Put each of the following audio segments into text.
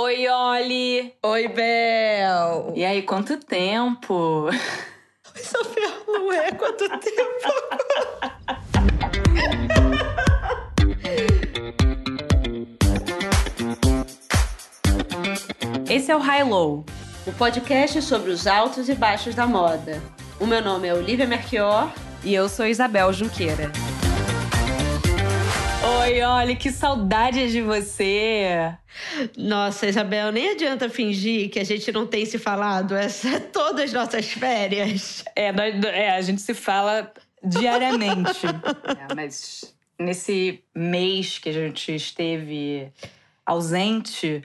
Oi, Oli! Oi, Bel! E aí, quanto tempo? Oi, Sofia, não é quanto tempo? Esse é o High Low, o podcast sobre os altos e baixos da moda. O meu nome é Olivia Merchior e eu sou Isabel Junqueira. Oi, olha, que saudades de você! Nossa, Isabel, nem adianta fingir que a gente não tem se falado essa todas as nossas férias. É, nós, é a gente se fala diariamente. é, mas nesse mês que a gente esteve ausente,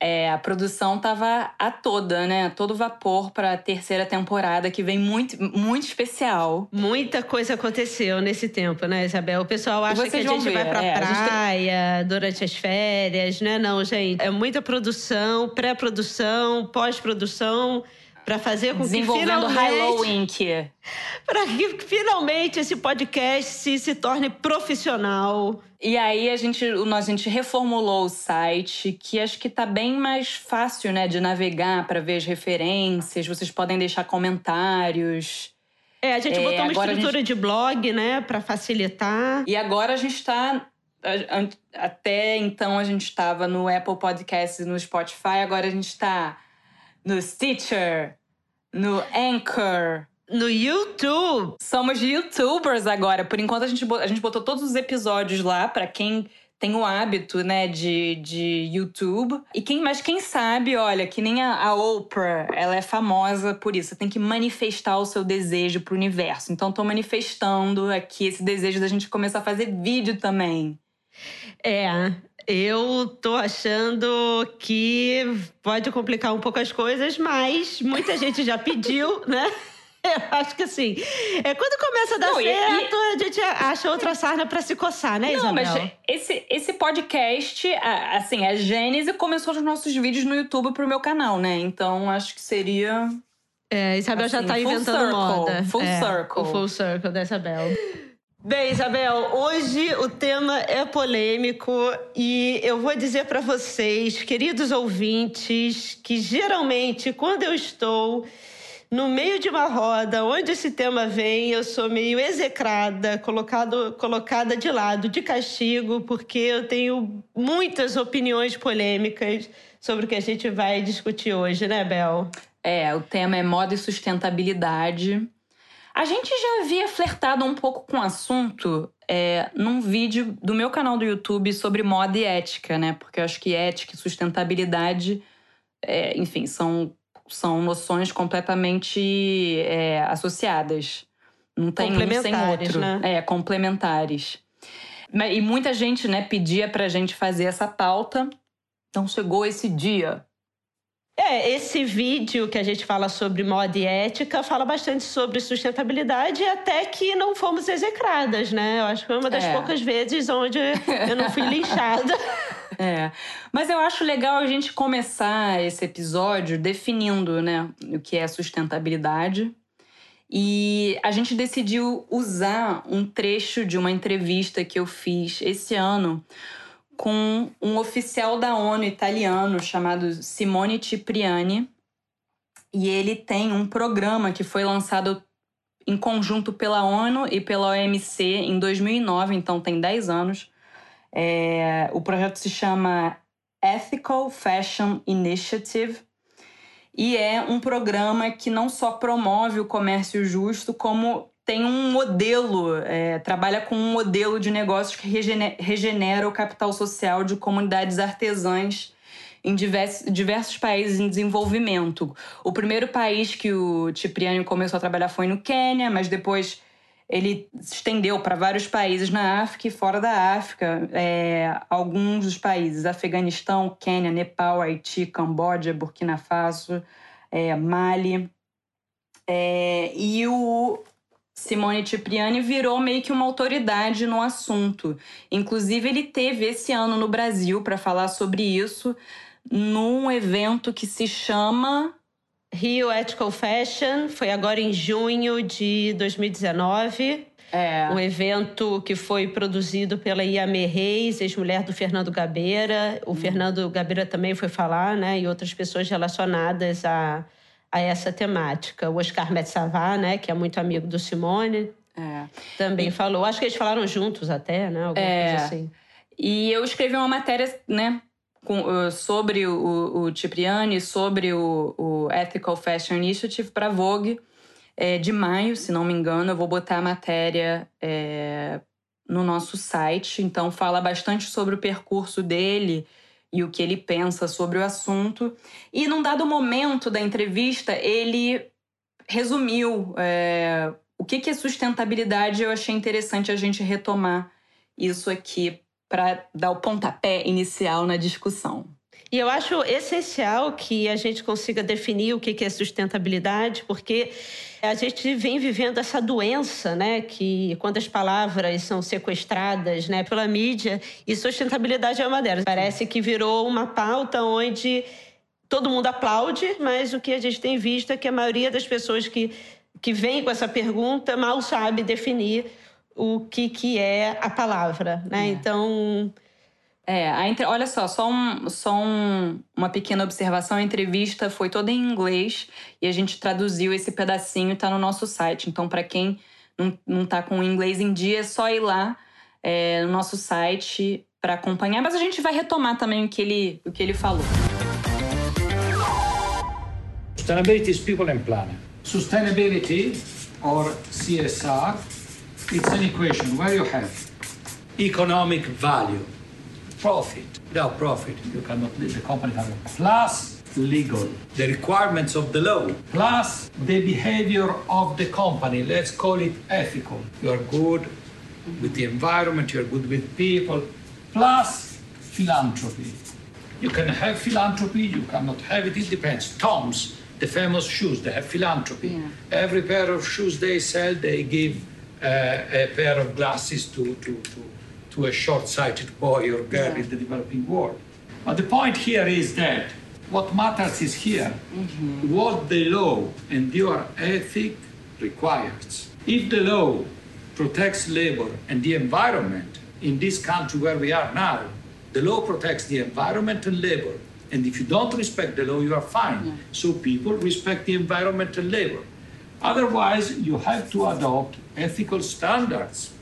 é, a produção tava a toda, né? Todo vapor para a terceira temporada, que vem muito, muito especial. Muita coisa aconteceu nesse tempo, né, Isabel? O pessoal acha que a gente ver, vai pra é, praia durante as férias, né? Não, gente. É muita produção, pré-produção, pós-produção para fazer com que finalmente para que finalmente esse podcast se, se torne profissional. E aí a gente, a gente reformulou o site, que acho que tá bem mais fácil, né, de navegar para ver as referências. Vocês podem deixar comentários. É, a gente é, botou uma estrutura gente... de blog, né, para facilitar. E agora a gente está até então a gente estava no Apple Podcasts e no Spotify, agora a gente está no Stitcher, no Anchor. No YouTube. Somos youtubers agora. Por enquanto, a gente, a gente botou todos os episódios lá para quem tem o hábito, né, de, de YouTube. E quem, mas quem sabe, olha, que nem a, a Oprah, ela é famosa por isso. Você tem que manifestar o seu desejo pro universo. Então, tô manifestando aqui esse desejo da gente começar a fazer vídeo também. É, eu tô achando que pode complicar um pouco as coisas, mas muita gente já pediu, né? Eu acho que assim, é quando começa a dar não, certo, e, a gente acha outra sarna para se coçar, né, Isabel? Não, mas esse, esse podcast, assim, a Gênese começou os nossos vídeos no YouTube pro meu canal, né? Então acho que seria. É, Isabel assim, já tá inventando circle, moda. Full é, circle. O full circle da Isabel. Bem, Isabel, hoje o tema é polêmico e eu vou dizer para vocês, queridos ouvintes, que geralmente quando eu estou no meio de uma roda onde esse tema vem, eu sou meio execrada, colocado, colocada de lado, de castigo, porque eu tenho muitas opiniões polêmicas sobre o que a gente vai discutir hoje, né, Bel? É, o tema é moda e sustentabilidade. A gente já havia flertado um pouco com o assunto é, num vídeo do meu canal do YouTube sobre moda e ética, né? Porque eu acho que ética e sustentabilidade, é, enfim, são, são noções completamente é, associadas. Não tem um sem outro. Né? É, complementares. E muita gente, né, pedia pra gente fazer essa pauta. Então chegou esse dia. É, esse vídeo que a gente fala sobre moda e ética fala bastante sobre sustentabilidade até que não fomos execradas, né? Eu acho que foi uma das é. poucas vezes onde eu não fui linchada. É, mas eu acho legal a gente começar esse episódio definindo, né, o que é sustentabilidade. E a gente decidiu usar um trecho de uma entrevista que eu fiz esse ano com um oficial da ONU italiano chamado Simone Cipriani. E ele tem um programa que foi lançado em conjunto pela ONU e pela OMC em 2009, então tem 10 anos. É, o projeto se chama Ethical Fashion Initiative e é um programa que não só promove o comércio justo, como tem um modelo, é, trabalha com um modelo de negócios que regenera, regenera o capital social de comunidades artesãs em diversos, diversos, países em desenvolvimento. O primeiro país que o Cipriani começou a trabalhar foi no Quênia, mas depois ele se estendeu para vários países na África e fora da África. É, alguns dos países, Afeganistão, Quênia, Nepal, Haiti, Camboja, Burkina Faso, é, Mali. É, e o Simone Cipriani virou meio que uma autoridade no assunto. Inclusive, ele teve esse ano no Brasil para falar sobre isso num evento que se chama Rio Ethical Fashion. Foi agora em junho de 2019. É. Um evento que foi produzido pela Iame Reis, ex-mulher do Fernando Gabeira. O hum. Fernando Gabeira também foi falar, né? E outras pessoas relacionadas a, a essa temática. O Oscar Metzavá, né? Que é muito amigo do Simone. É. Também e... falou. Acho que eles falaram juntos até, né? Alguma é. coisa assim. E eu escrevi uma matéria, né? Com, uh, sobre o, o Cipriani, sobre o, o Ethical Fashion Initiative para Vogue é, de maio, se não me engano. Eu vou botar a matéria é, no nosso site. Então, fala bastante sobre o percurso dele e o que ele pensa sobre o assunto. E num dado momento da entrevista, ele resumiu é, o que, que é sustentabilidade. Eu achei interessante a gente retomar isso aqui para dar o pontapé inicial na discussão. E eu acho essencial que a gente consiga definir o que é sustentabilidade, porque a gente vem vivendo essa doença, né, que quando as palavras são sequestradas, né, pela mídia, e sustentabilidade é uma delas. Parece que virou uma pauta onde todo mundo aplaude, mas o que a gente tem visto é que a maioria das pessoas que que vem com essa pergunta mal sabe definir o que que é a palavra, né? É. Então, é, a entre... olha só, só, um, só um, uma pequena observação. A entrevista foi toda em inglês e a gente traduziu esse pedacinho e tá no nosso site. Então, para quem não, não tá com o inglês em dia, é só ir lá é, no nosso site para acompanhar. Mas a gente vai retomar também o que ele, o que ele falou. Sustainability is people and planet. Sustainability or CSR, it's an equation where you have economic value profit. Without profit, you cannot leave the company. Plus legal, the requirements of the law, plus the behavior of the company. Let's call it ethical. You are good with the environment, you're good with people, plus philanthropy. You can have philanthropy, you cannot have it, it depends. Tom's, the famous shoes, they have philanthropy. Yeah. Every pair of shoes they sell, they give uh, a pair of glasses to, to, to to a short-sighted boy or girl yeah. in the developing world. But the point here is that what matters is here mm-hmm. what the law and your ethic requires. If the law protects labor and the environment in this country where we are now, the law protects the environment and labor. And if you don't respect the law, you are fine. Yeah. So people respect the environment and labor. Otherwise, you have to adopt ethical standards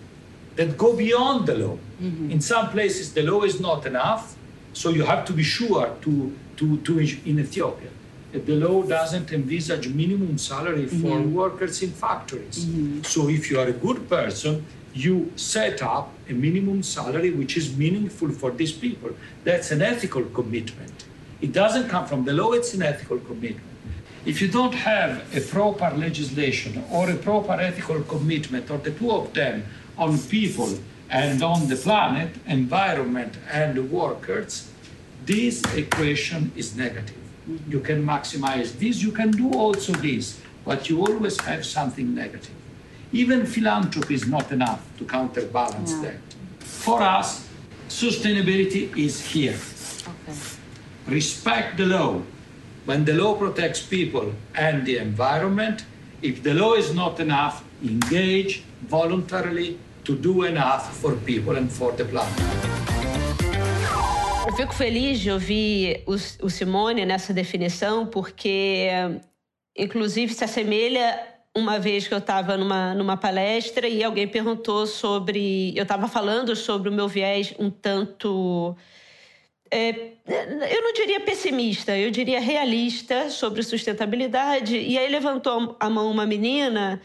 that go beyond the law. Mm-hmm. In some places, the law is not enough, so you have to be sure to, to, to in Ethiopia. The law doesn't envisage minimum salary for mm-hmm. workers in factories. Mm-hmm. So if you are a good person, you set up a minimum salary which is meaningful for these people. That's an ethical commitment. It doesn't come from the law, it's an ethical commitment. If you don't have a proper legislation or a proper ethical commitment, or the two of them, on people and on the planet, environment, and workers, this equation is negative. You can maximize this, you can do also this, but you always have something negative. Even philanthropy is not enough to counterbalance yeah. that. For us, sustainability is here. Okay. Respect the law. When the law protects people and the environment, if the law is not enough, engage voluntarily to do enough for people and for the planet. Eu fico feliz de ouvir o, Simone nessa definição, porque, inclusive, se assemelha uma vez que eu estava numa, numa palestra e alguém perguntou sobre. Eu estava falando sobre o meu viés um tanto. É, eu não diria pessimista, eu diria realista sobre sustentabilidade. E aí levantou a mão uma menina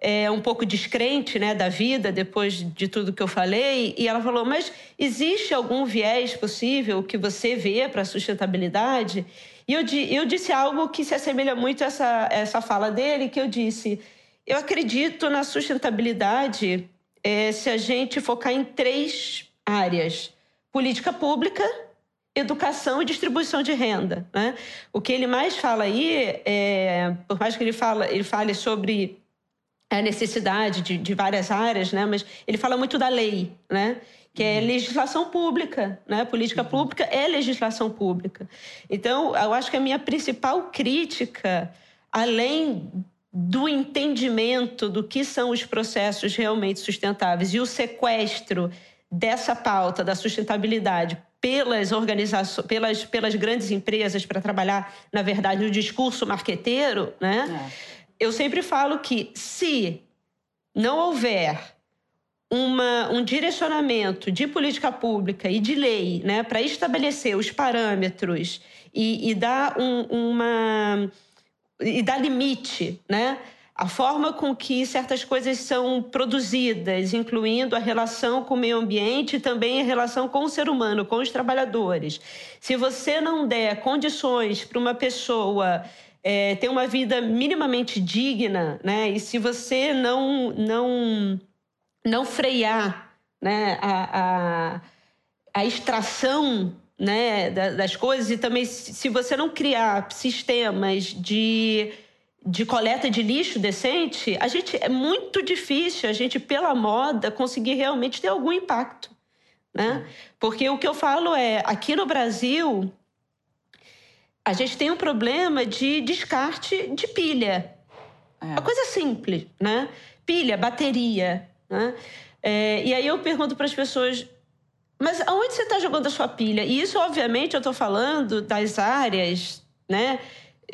é, um pouco descrente né, da vida depois de tudo que eu falei, e ela falou: Mas existe algum viés possível que você vê para a sustentabilidade? E eu, eu disse algo que se assemelha muito a essa, essa fala dele, que eu disse: Eu acredito na sustentabilidade é, se a gente focar em três áreas: política pública, educação e distribuição de renda. Né? O que ele mais fala aí, é, por mais que ele, fala, ele fale sobre a necessidade de, de várias áreas, né? mas ele fala muito da lei, né? que é uhum. legislação pública, né? Política uhum. pública é legislação pública. Então, eu acho que a minha principal crítica, além do entendimento do que são os processos realmente sustentáveis e o sequestro dessa pauta da sustentabilidade pelas organizações, pelas, pelas grandes empresas para trabalhar, na verdade, no discurso marqueteiro, né? É. Eu sempre falo que se não houver uma, um direcionamento de política pública e de lei né, para estabelecer os parâmetros e, e dar um, uma e dar limite, né? A forma com que certas coisas são produzidas, incluindo a relação com o meio ambiente e também a relação com o ser humano, com os trabalhadores. Se você não der condições para uma pessoa é, ter uma vida minimamente digna, né? E se você não não não frear, né? A, a, a extração né, das coisas e também se você não criar sistemas de, de coleta de lixo decente, a gente é muito difícil a gente pela moda conseguir realmente ter algum impacto, né? Porque o que eu falo é, aqui no Brasil, a gente tem um problema de descarte de pilha. É. Uma coisa simples, né? Pilha, bateria, né? É, e aí eu pergunto para as pessoas, mas aonde você está jogando a sua pilha? E isso, obviamente, eu estou falando das áreas, né?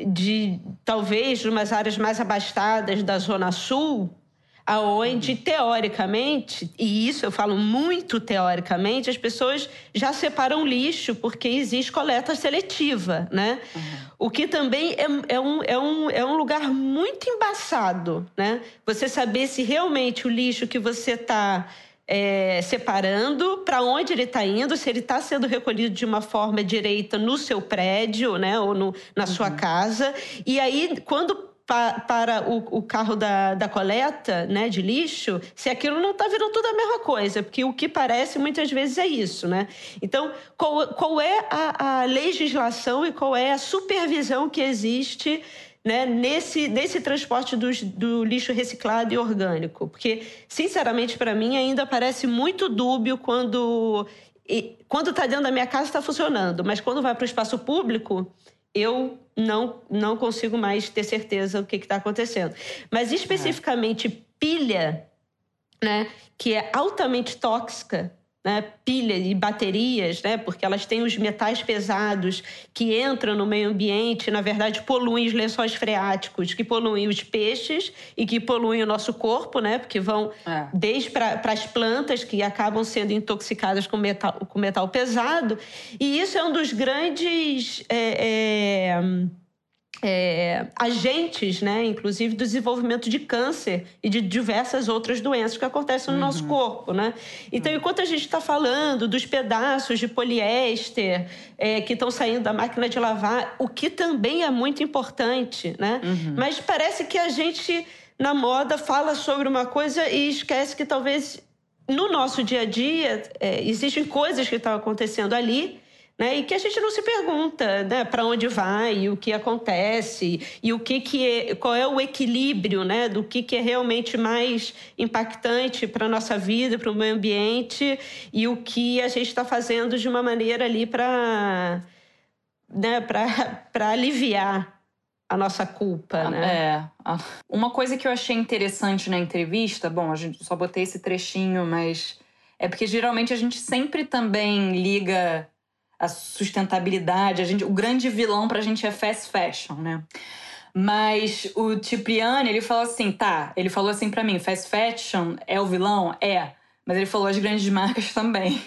De talvez umas áreas mais abastadas da Zona Sul, aonde uhum. teoricamente, e isso eu falo muito teoricamente, as pessoas já separam lixo porque existe coleta seletiva, né? Uhum. O que também é, é, um, é, um, é um lugar muito embaçado, né? Você saber se realmente o lixo que você está é, separando para onde ele está indo, se ele está sendo recolhido de uma forma direita no seu prédio, né, ou no, na uhum. sua casa. E aí, quando para o, o, carro da, da coleta né, de lixo, se aquilo não está virando tudo a mesma coisa, porque o que parece muitas vezes é isso. Né? Então, qual, qual é a, a legislação e qual é a supervisão que existe né, nesse, nesse transporte do, do lixo reciclado e orgânico. Porque, sinceramente, para mim, ainda parece muito dúbio quando. quando está dentro da minha casa está funcionando, mas quando vai para o espaço público, eu não, não consigo mais ter certeza do que está acontecendo. Mas especificamente pilha, né, que é altamente tóxica, né, pilha e baterias, né, porque elas têm os metais pesados que entram no meio ambiente, na verdade poluem os lençóis freáticos, que poluem os peixes e que poluem o nosso corpo, né, porque vão é. desde para as plantas que acabam sendo intoxicadas com metal, com metal pesado. E isso é um dos grandes. É, é é, agentes, né, inclusive do desenvolvimento de câncer e de diversas outras doenças que acontecem no uhum. nosso corpo, né? Então, uhum. enquanto a gente está falando dos pedaços de poliéster é, que estão saindo da máquina de lavar, o que também é muito importante, né? Uhum. Mas parece que a gente na moda fala sobre uma coisa e esquece que talvez no nosso dia a dia é, existem coisas que estão acontecendo ali né? E que a gente não se pergunta, né, para onde vai, o que acontece e o que que é, qual é o equilíbrio, né, do que que é realmente mais impactante para nossa vida, para o meio ambiente e o que a gente está fazendo de uma maneira ali para, né, para aliviar a nossa culpa, né? É. Uma coisa que eu achei interessante na entrevista, bom, a gente só botei esse trechinho, mas é porque geralmente a gente sempre também liga a sustentabilidade. A gente, o grande vilão pra gente é fast fashion, né? Mas o Cipriani, ele falou assim, tá, ele falou assim para mim, fast fashion é o vilão? É. Mas ele falou as grandes marcas também.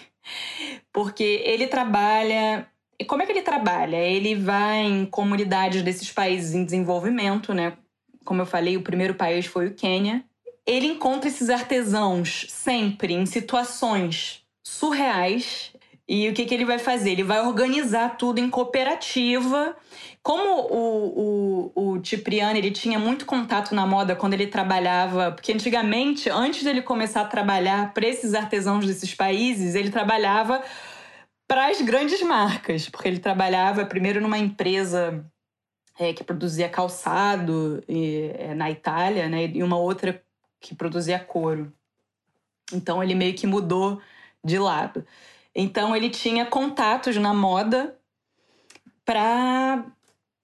Porque ele trabalha... E como é que ele trabalha? Ele vai em comunidades desses países em desenvolvimento, né? Como eu falei, o primeiro país foi o Quênia. Ele encontra esses artesãos sempre em situações surreais e o que, que ele vai fazer? Ele vai organizar tudo em cooperativa. Como o, o, o Cipriani ele tinha muito contato na moda quando ele trabalhava, porque antigamente, antes dele começar a trabalhar para esses artesãos desses países, ele trabalhava para as grandes marcas, porque ele trabalhava primeiro numa empresa é, que produzia calçado e, é, na Itália, né, e uma outra que produzia couro. Então ele meio que mudou de lado. Então ele tinha contatos na moda para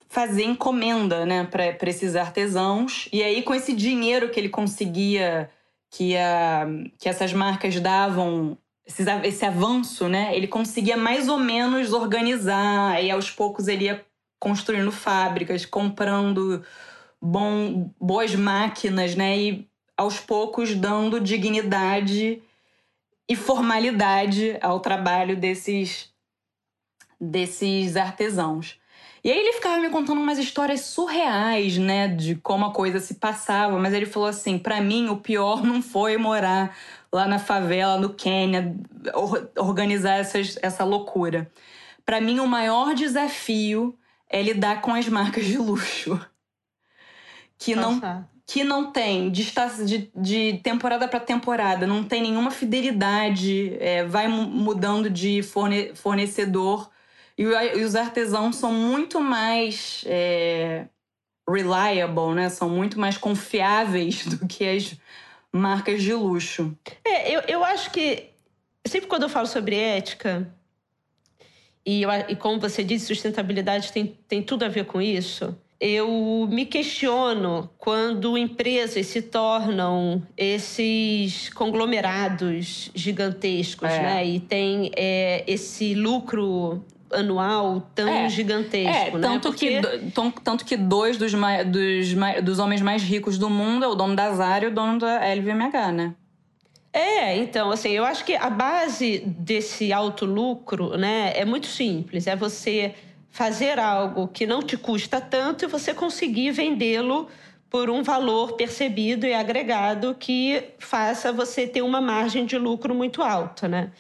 fazer encomenda, né, para esses artesãos. E aí, com esse dinheiro que ele conseguia, que, a, que essas marcas davam, esse, esse avanço, né, ele conseguia mais ou menos organizar. E aos poucos ele ia construindo fábricas, comprando bom, boas máquinas, né, e aos poucos dando dignidade e formalidade ao trabalho desses, desses artesãos. E aí ele ficava me contando umas histórias surreais, né, de como a coisa se passava, mas ele falou assim: para mim o pior não foi morar lá na favela, no Quênia, organizar essas, essa loucura. Para mim o maior desafio é lidar com as marcas de luxo. Que não, que não tem de, de, de temporada para temporada, não tem nenhuma fidelidade, é, vai mudando de forne, fornecedor. E, e, os artesãos são muito mais é, reliable, né? São muito mais confiáveis do que as marcas de luxo. É, eu, eu acho que sempre quando eu falo sobre ética, e, eu, e como você disse, sustentabilidade tem, tem tudo a ver com isso eu me questiono quando empresas se tornam esses conglomerados gigantescos, é. né? E tem é, esse lucro anual tão é. gigantesco, é, né? tanto Porque... que tanto que dois dos, dos, dos homens mais ricos do mundo é o dono da Zara e o dono da LVMH, né? É, então, assim, eu acho que a base desse alto lucro, né, é muito simples. É você fazer algo que não te custa tanto e você conseguir vendê-lo por um valor percebido e agregado que faça você ter uma margem de lucro muito alta, né?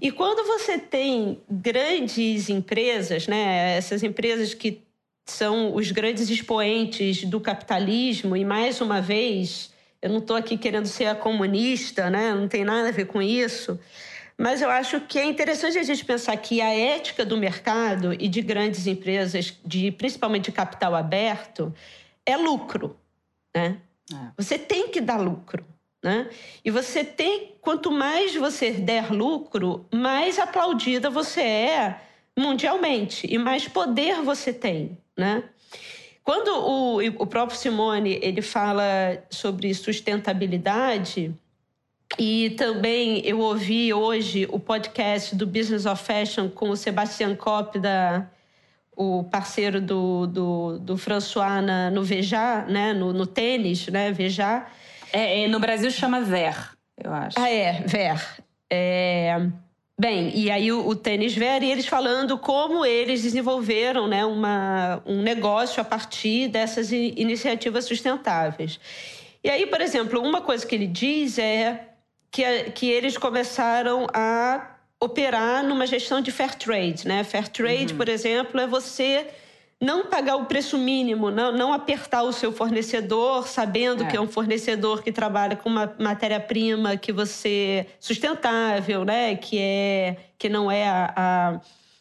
E quando você tem grandes empresas, né, essas empresas que são os grandes expoentes do capitalismo e mais uma vez, eu não estou aqui querendo ser a comunista, né? Não tem nada a ver com isso. Mas eu acho que é interessante a gente pensar que a ética do mercado e de grandes empresas, de principalmente de capital aberto, é lucro. Né? É. Você tem que dar lucro. Né? E você tem, quanto mais você der lucro, mais aplaudida você é mundialmente e mais poder você tem. Né? Quando o, o próprio Simone ele fala sobre sustentabilidade, e também eu ouvi hoje o podcast do Business of Fashion com o Sebastian Kopp, da, o parceiro do, do, do François na, no Veja, né? no, no tênis, né? Veja. É, é, no Brasil chama Ver, eu acho. Ah, é, Ver. É... Bem, e aí o, o tênis Ver, e eles falando como eles desenvolveram né, uma, um negócio a partir dessas iniciativas sustentáveis. E aí, por exemplo, uma coisa que ele diz é que, que eles começaram a operar numa gestão de fair trade. Né? Fair trade, uhum. por exemplo, é você não pagar o preço mínimo, não, não apertar o seu fornecedor, sabendo é. que é um fornecedor que trabalha com uma matéria-prima que você sustentável, né? Que é que não é a, a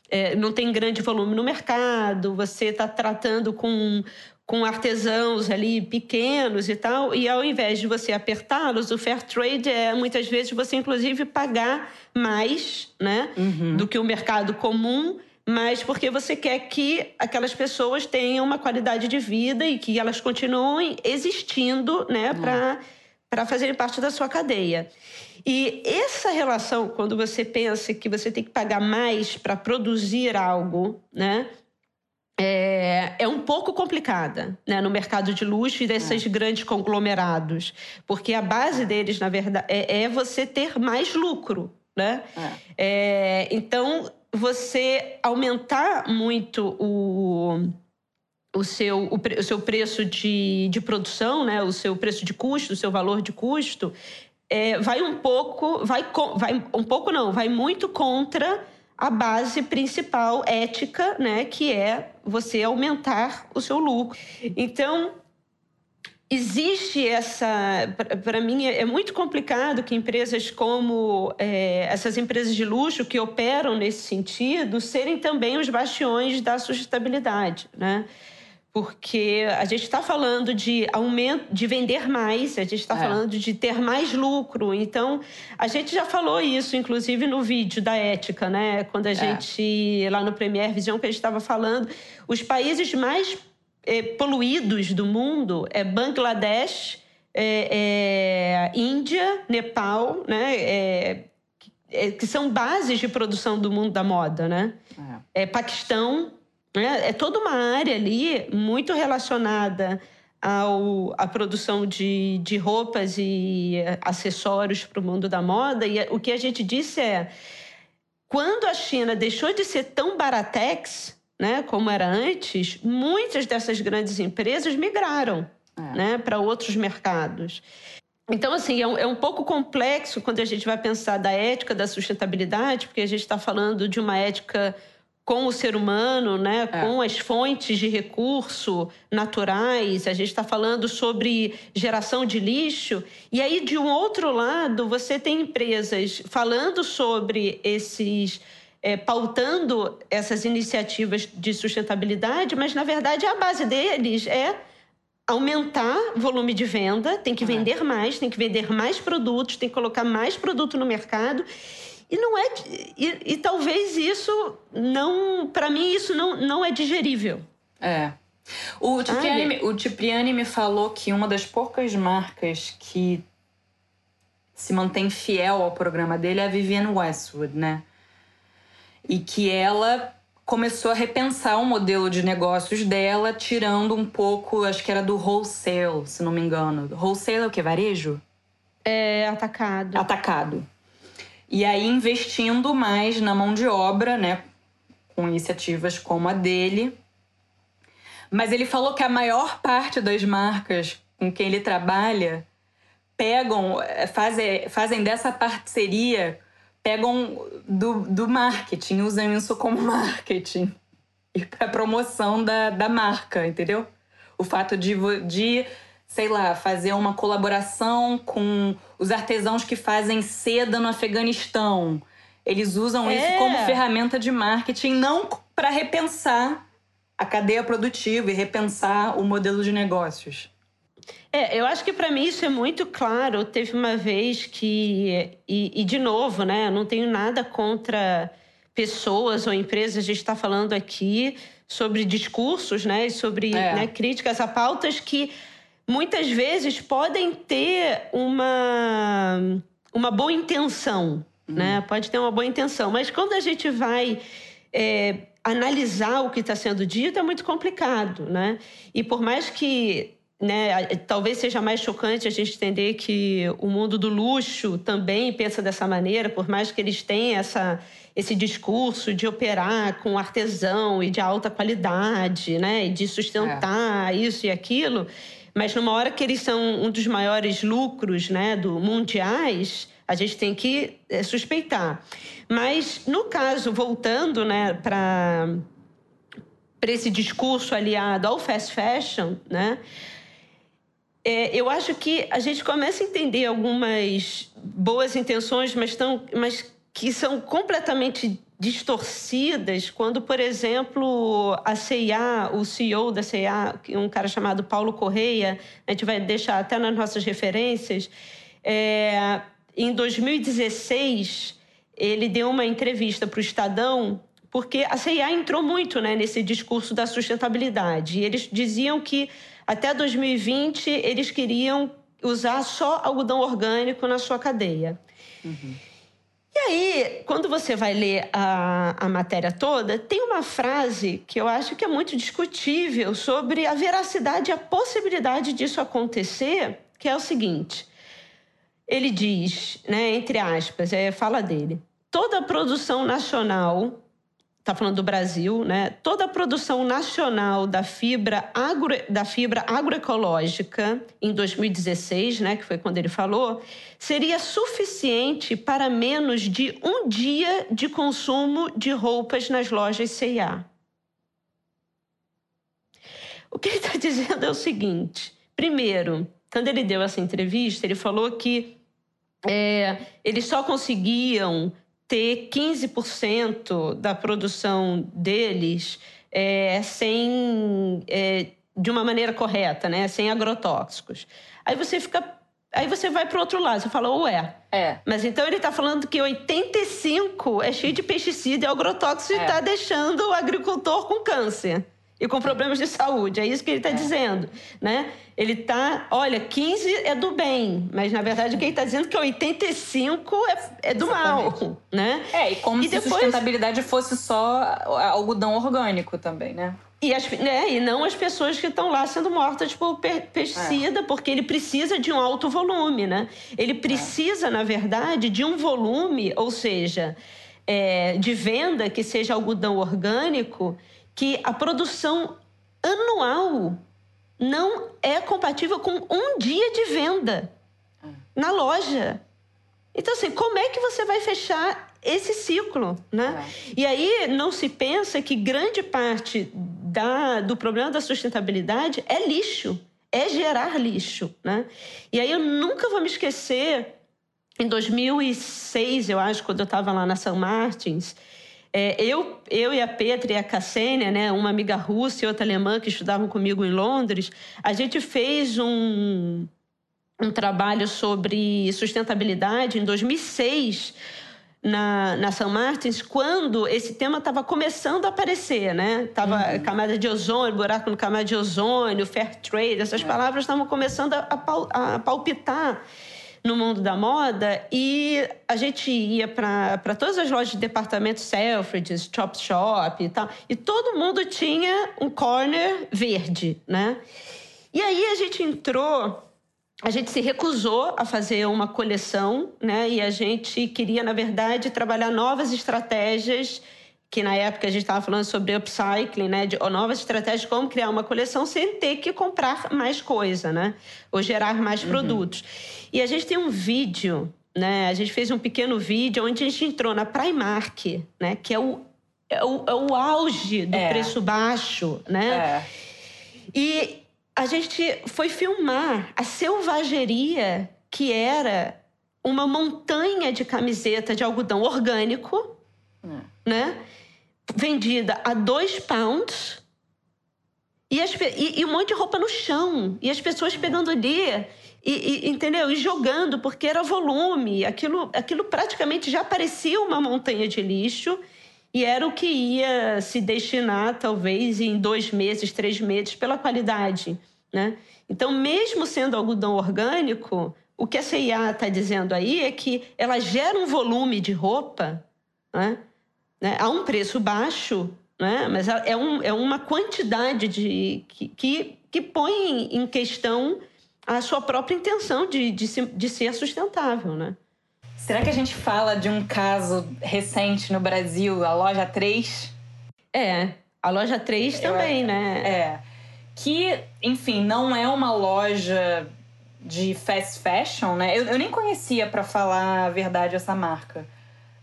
é, não tem grande volume no mercado, você está tratando com com artesãos ali pequenos e tal, e ao invés de você apertá-los, o fair trade é muitas vezes você inclusive pagar mais, né, uhum. do que o mercado comum, mas porque você quer que aquelas pessoas tenham uma qualidade de vida e que elas continuem existindo, né, uhum. para para fazerem parte da sua cadeia. E essa relação, quando você pensa que você tem que pagar mais para produzir algo, né? É, é um pouco complicada né, no mercado de luxo e desses é. grandes conglomerados. Porque a base deles, na verdade, é, é você ter mais lucro. Né? É. é então, você aumentar muito o, o, seu, o, o, seu preço de, de produção, né? o seu preço de custo, o seu valor de custo, é, vai um pouco, vai, vai um pouco não, vai muito contra a base principal ética, né, que é você aumentar o seu lucro. Então, existe essa. Para mim, é muito complicado que empresas como é, essas empresas de luxo que operam nesse sentido serem também os bastiões da sustentabilidade, né? Porque a gente está falando de aumento, de vender mais, a gente está é. falando de ter mais lucro. Então, a gente já falou isso, inclusive no vídeo da ética, né? Quando a é. gente, lá no Premier Vision, que a gente estava falando, os países mais é, poluídos do mundo é Bangladesh, é, é Índia, Nepal, né? É, que são bases de produção do mundo da moda, né? É, Paquistão, né? É toda uma área ali muito relacionada ao, à produção de, de roupas e acessórios para o mundo da moda. E o que a gente disse é: quando a China deixou de ser tão baratex, né, como era antes, muitas dessas grandes empresas migraram é. né, para outros mercados. Então, assim, é um, é um, pouco complexo quando a gente vai pensar da ética da sustentabilidade, porque a gente está falando de uma ética com o ser humano, né, é. com as fontes de recurso naturais, a gente está falando sobre geração de lixo. E aí, de um outro lado, você tem empresas falando sobre esses. É, pautando essas iniciativas de sustentabilidade, mas na verdade a base deles é aumentar volume de venda, tem que vender mais, tem que vender mais produtos, tem que colocar mais produto no mercado. E não é. E, e talvez isso não. Para mim, isso não, não é digerível. É. O Cipriani, o Cipriani me falou que uma das poucas marcas que se mantém fiel ao programa dele é a Vivienne Westwood, né? E que ela começou a repensar o modelo de negócios dela, tirando um pouco, acho que era do wholesale, se não me engano. Wholesale é o que? Varejo? É atacado. Atacado. E aí investindo mais na mão de obra, né, com iniciativas como a dele. Mas ele falou que a maior parte das marcas com quem ele trabalha pegam, eh, fazem, fazem dessa parceria, pegam do, do marketing, usam isso como marketing e para promoção da, da marca, entendeu? O fato de, de sei lá, fazer uma colaboração com os artesãos que fazem seda no Afeganistão. Eles usam é. isso como ferramenta de marketing, não para repensar a cadeia produtiva e repensar o modelo de negócios. É, eu acho que para mim isso é muito claro. Teve uma vez que. E, e, de novo, né? Eu não tenho nada contra pessoas ou empresas. A gente está falando aqui sobre discursos, né? E sobre é. né, críticas a pautas que muitas vezes podem ter uma, uma boa intenção, uhum. né? Pode ter uma boa intenção, mas quando a gente vai é, analisar o que está sendo dito é muito complicado, né? E por mais que né, talvez seja mais chocante a gente entender que o mundo do luxo também pensa dessa maneira, por mais que eles tenham essa, esse discurso de operar com artesão e de alta qualidade, né, e de sustentar é. isso e aquilo, mas numa hora que eles são um dos maiores lucros né, do mundiais, a gente tem que é, suspeitar. Mas no caso, voltando né, para esse discurso aliado ao fast fashion, né? É, eu acho que a gente começa a entender algumas boas intenções, mas, tão, mas que são completamente distorcidas quando, por exemplo, a CIA, o CEO da CIA, um cara chamado Paulo Correia, a gente vai deixar até nas nossas referências, é, em 2016 ele deu uma entrevista para o Estadão porque a CIA entrou muito né, nesse discurso da sustentabilidade. E eles diziam que até 2020 eles queriam usar só algodão orgânico na sua cadeia. Uhum. E aí, quando você vai ler a, a matéria toda, tem uma frase que eu acho que é muito discutível sobre a veracidade e a possibilidade disso acontecer, que é o seguinte. Ele diz, né, entre aspas, é fala dele, toda a produção nacional está falando do Brasil, né? Toda a produção nacional da fibra, agro, da fibra agroecológica em 2016, né, que foi quando ele falou, seria suficiente para menos de um dia de consumo de roupas nas lojas C&A. O que ele está dizendo é o seguinte: primeiro, quando ele deu essa entrevista, ele falou que é, eles só conseguiam ter 15% da produção deles é, sem é, de uma maneira correta, né? Sem agrotóxicos. Aí você fica. Aí você vai para o outro lado, você fala, ué. É. Mas então ele está falando que 85 é cheio de pesticida e agrotóxico é. e está deixando o agricultor com câncer e com problemas de saúde. É isso que ele está é. dizendo, né? Ele está, olha, 15 é do bem, mas na verdade o que ele está dizendo é que 85 é, é do Exatamente. mal, né? É, e como e se depois... sustentabilidade fosse só algodão orgânico também, né? E, as, né, e não as pessoas que estão lá sendo mortas por pesticida, é. porque ele precisa de um alto volume, né? Ele precisa, é. na verdade, de um volume, ou seja, é, de venda que seja algodão orgânico, que a produção anual não é compatível com um dia de venda na loja. Então, assim, como é que você vai fechar esse ciclo, né? É. E aí não se pensa que grande parte da, do problema da sustentabilidade é lixo, é gerar lixo, né? E aí eu nunca vou me esquecer, em 2006, eu acho, quando eu estava lá na São Martins, é, eu, eu e a Petra e a Cassênia, né, uma amiga russa e outra alemã que estudavam comigo em Londres, a gente fez um, um trabalho sobre sustentabilidade em 2006 na, na São Martins, quando esse tema estava começando a aparecer, né? Tava uhum. camada de ozônio, buraco no camada de ozônio, fair trade, essas é. palavras estavam começando a, a palpitar no mundo da moda e a gente ia para todas as lojas de departamento Selfridges, Chop Shop e tal, e todo mundo tinha um corner verde, né? E aí a gente entrou, a gente se recusou a fazer uma coleção, né? E a gente queria, na verdade, trabalhar novas estratégias que na época a gente estava falando sobre upcycling, né, de, novas estratégias de como criar uma coleção sem ter que comprar mais coisa, né, ou gerar mais uhum. produtos. E a gente tem um vídeo, né, a gente fez um pequeno vídeo onde a gente entrou na Primark, né, que é o, é o, é o auge do é. preço baixo, né, é. e a gente foi filmar a selvageria que era uma montanha de camiseta de algodão orgânico. Né? vendida a dois pounds e, as, e, e, um monte de roupa no chão. E as pessoas pegando ali, e, e, entendeu? E jogando, porque era volume. Aquilo, aquilo praticamente já parecia uma montanha de lixo. E era o que ia se destinar, talvez, em dois meses, três meses, pela qualidade. Né? Então, mesmo sendo algodão orgânico, o que a CIA está dizendo aí é que ela gera um volume de roupa né? Né, a um preço baixo, né, mas é, um, é uma quantidade de, que, que, que põe em questão a sua própria intenção de, de, se, de ser sustentável. Né? Será que a gente fala de um caso recente no Brasil, a loja 3? É, a loja 3 também, Eu, né? É. Que, enfim, não é uma loja de fast fashion, né? Eu, eu nem conhecia, para falar a verdade, essa marca.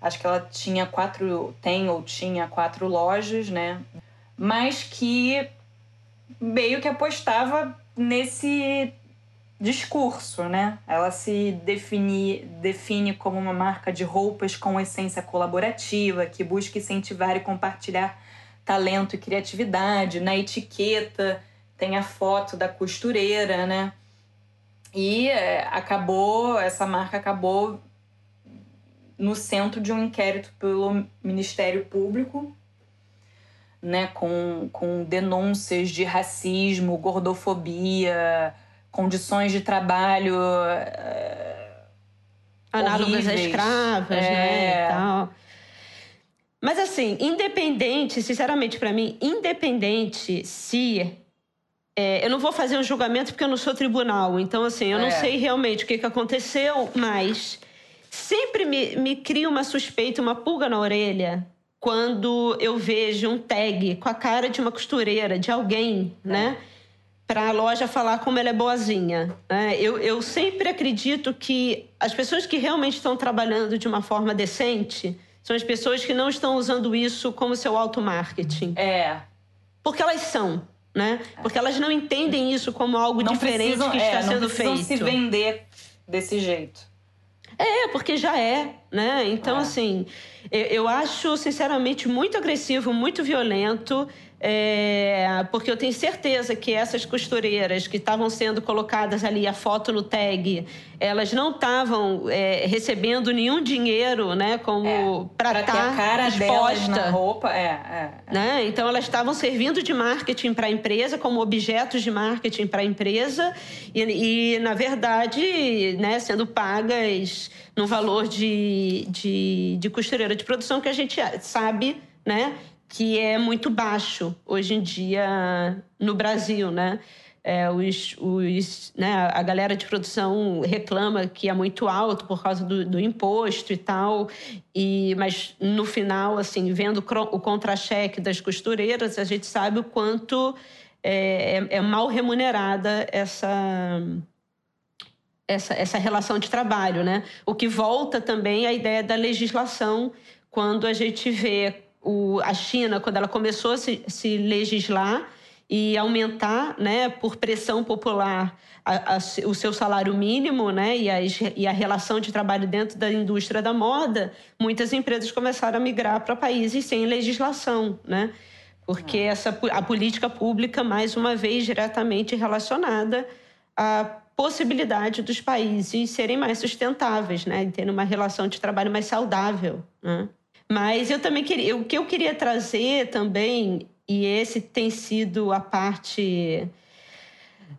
Acho que ela tinha quatro, tem ou tinha quatro lojas, né? Mas que meio que apostava nesse discurso, né? Ela se define, define como uma marca de roupas com essência colaborativa, que busca incentivar e compartilhar talento e criatividade. Na etiqueta tem a foto da costureira, né? E é, acabou, essa marca acabou no centro de um inquérito pelo Ministério Público, né, com, com denúncias de racismo, gordofobia, condições de trabalho. Uh, Análogas a escravas, é. né? E tal. Mas assim, independente, sinceramente para mim, independente se é, eu não vou fazer um julgamento porque eu não sou tribunal, então assim, eu é. não sei realmente o que, que aconteceu, mas Sempre me, me cria uma suspeita, uma pulga na orelha, quando eu vejo um tag com a cara de uma costureira, de alguém, é. né? Para a loja falar como ela é boazinha. Né? Eu, eu sempre acredito que as pessoas que realmente estão trabalhando de uma forma decente são as pessoas que não estão usando isso como seu auto-marketing. É. Porque elas são, né? Porque elas não entendem isso como algo não diferente precisam, que está é, sendo feito. Não se vender desse jeito. É, porque já é, né? Então, é. assim, eu, eu, acho, sinceramente, muito agressivo, muito violento é, porque eu tenho certeza que essas costureiras que estavam sendo colocadas ali, a foto no tag, elas não estavam é, recebendo nenhum dinheiro, né, como é, para estar tá exposta na roupa, é, é, é, né? Então elas estavam servindo de marketing para a empresa, como objetos de marketing para a empresa e, e, na verdade, né, sendo pagas no valor de, de, de costureira de produção que a gente sabe, né? Que é muito baixo hoje em dia no Brasil, né? É, os, os, né, a galera de produção reclama que é muito alto por causa do, do imposto e tal, e, mas no final, assim, vendo o contra-cheque das costureiras, a gente sabe o quanto é, é, é mal remunerada essa, essa, essa relação de trabalho, né? O que volta também à ideia da legislação, quando a gente vê o, a China, quando ela começou a se, se legislar e aumentar, né, por pressão popular, a, a, o seu salário mínimo, né, e, as, e a relação de trabalho dentro da indústria da moda, muitas empresas começaram a migrar para países sem legislação, né, porque ah. essa a política pública mais uma vez diretamente relacionada à possibilidade dos países serem mais sustentáveis, né, terem uma relação de trabalho mais saudável, né. Mas eu também queria. O que eu queria trazer também, e esse tem sido a parte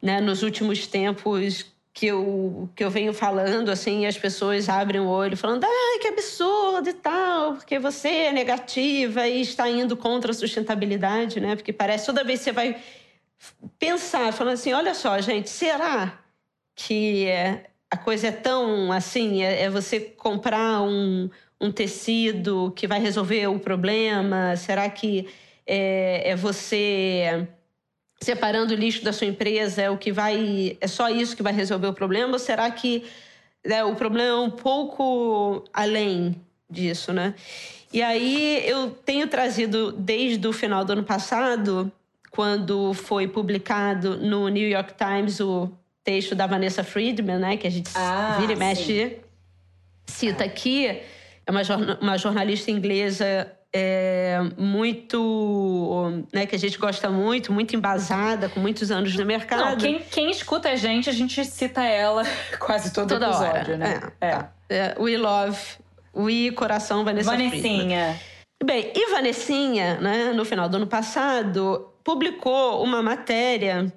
né, nos últimos tempos que eu, que eu venho falando, assim, as pessoas abrem o olho falando, ai, que absurdo e tal, porque você é negativa e está indo contra a sustentabilidade, né? Porque parece toda vez que você vai pensar, falando assim, olha só, gente, será que a coisa é tão assim, é, é você comprar um, um tecido que vai resolver o problema? Será que é, é você separando o lixo da sua empresa é o que vai é só isso que vai resolver o problema? Ou será que né, o problema é um pouco além disso, né? E aí eu tenho trazido desde o final do ano passado, quando foi publicado no New York Times o texto da Vanessa Friedman, né, que a gente ah, vira e mexe sim. cita aqui é uma, uma jornalista inglesa é, muito, né, que a gente gosta muito, muito embasada, com muitos anos no mercado. Não, quem, quem escuta a gente, a gente cita ela quase todo Toda episódio, hora. né? É, é. é, We Love, We Coração Vanessa Vanessinha. Bem, e Vanessinha, né, no final do ano passado, publicou uma matéria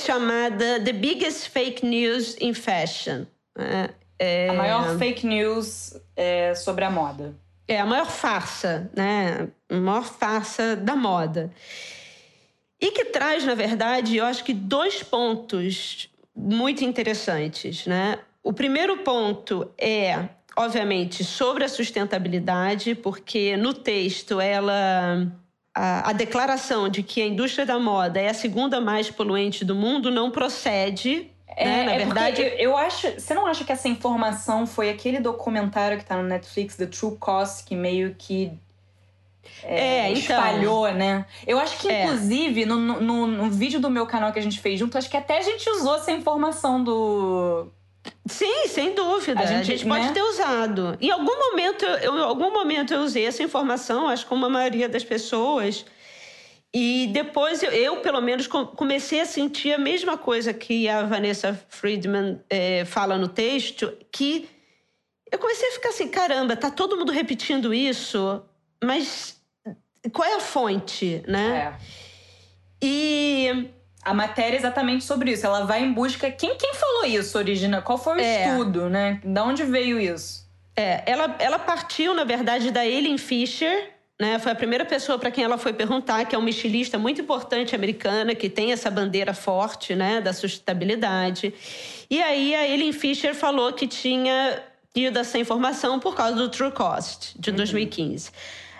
chamada The Biggest Fake News in Fashion. Né? É... A maior fake news é, sobre a moda. É a maior farsa, né? A maior farsa da moda. E que traz, na verdade, eu acho que dois pontos muito interessantes, né? O primeiro ponto é, obviamente, sobre a sustentabilidade, porque no texto ela a, a, declaração de que a indústria da moda é a segunda mais poluente do mundo não procede é, né? Na é verdade. Eu, eu, acho. Você não acha que essa informação foi aquele documentário que tá no Netflix, The True Cost, que meio que. É, é então. espalhou, né? Eu acho que, é. inclusive, no, no, no, vídeo do meu canal que a gente fez junto, acho que até a gente usou essa informação do. Sim, sem dúvida. A gente, a gente pode né? ter usado. Em algum momento, eu, em algum momento eu usei essa informação, acho que como a maioria das pessoas. E depois eu, eu, pelo menos, comecei a sentir a mesma coisa que a Vanessa Friedman é, fala no texto, que eu comecei a ficar assim, caramba, tá todo mundo repetindo isso, mas qual é a fonte, né? É. E a matéria é exatamente sobre isso. Ela vai em busca. Quem, quem falou isso, Origina? Qual foi o é. estudo, né? De onde veio isso? É, ela, ela partiu, na verdade, da Eileen Fisher, né? Foi a primeira pessoa para quem ela foi perguntar, que é uma estilista muito importante americana, que tem essa bandeira forte né, da sustentabilidade. E aí a Eileen Fisher falou que tinha tido essa informação por causa do True Cost, de uhum. 2015.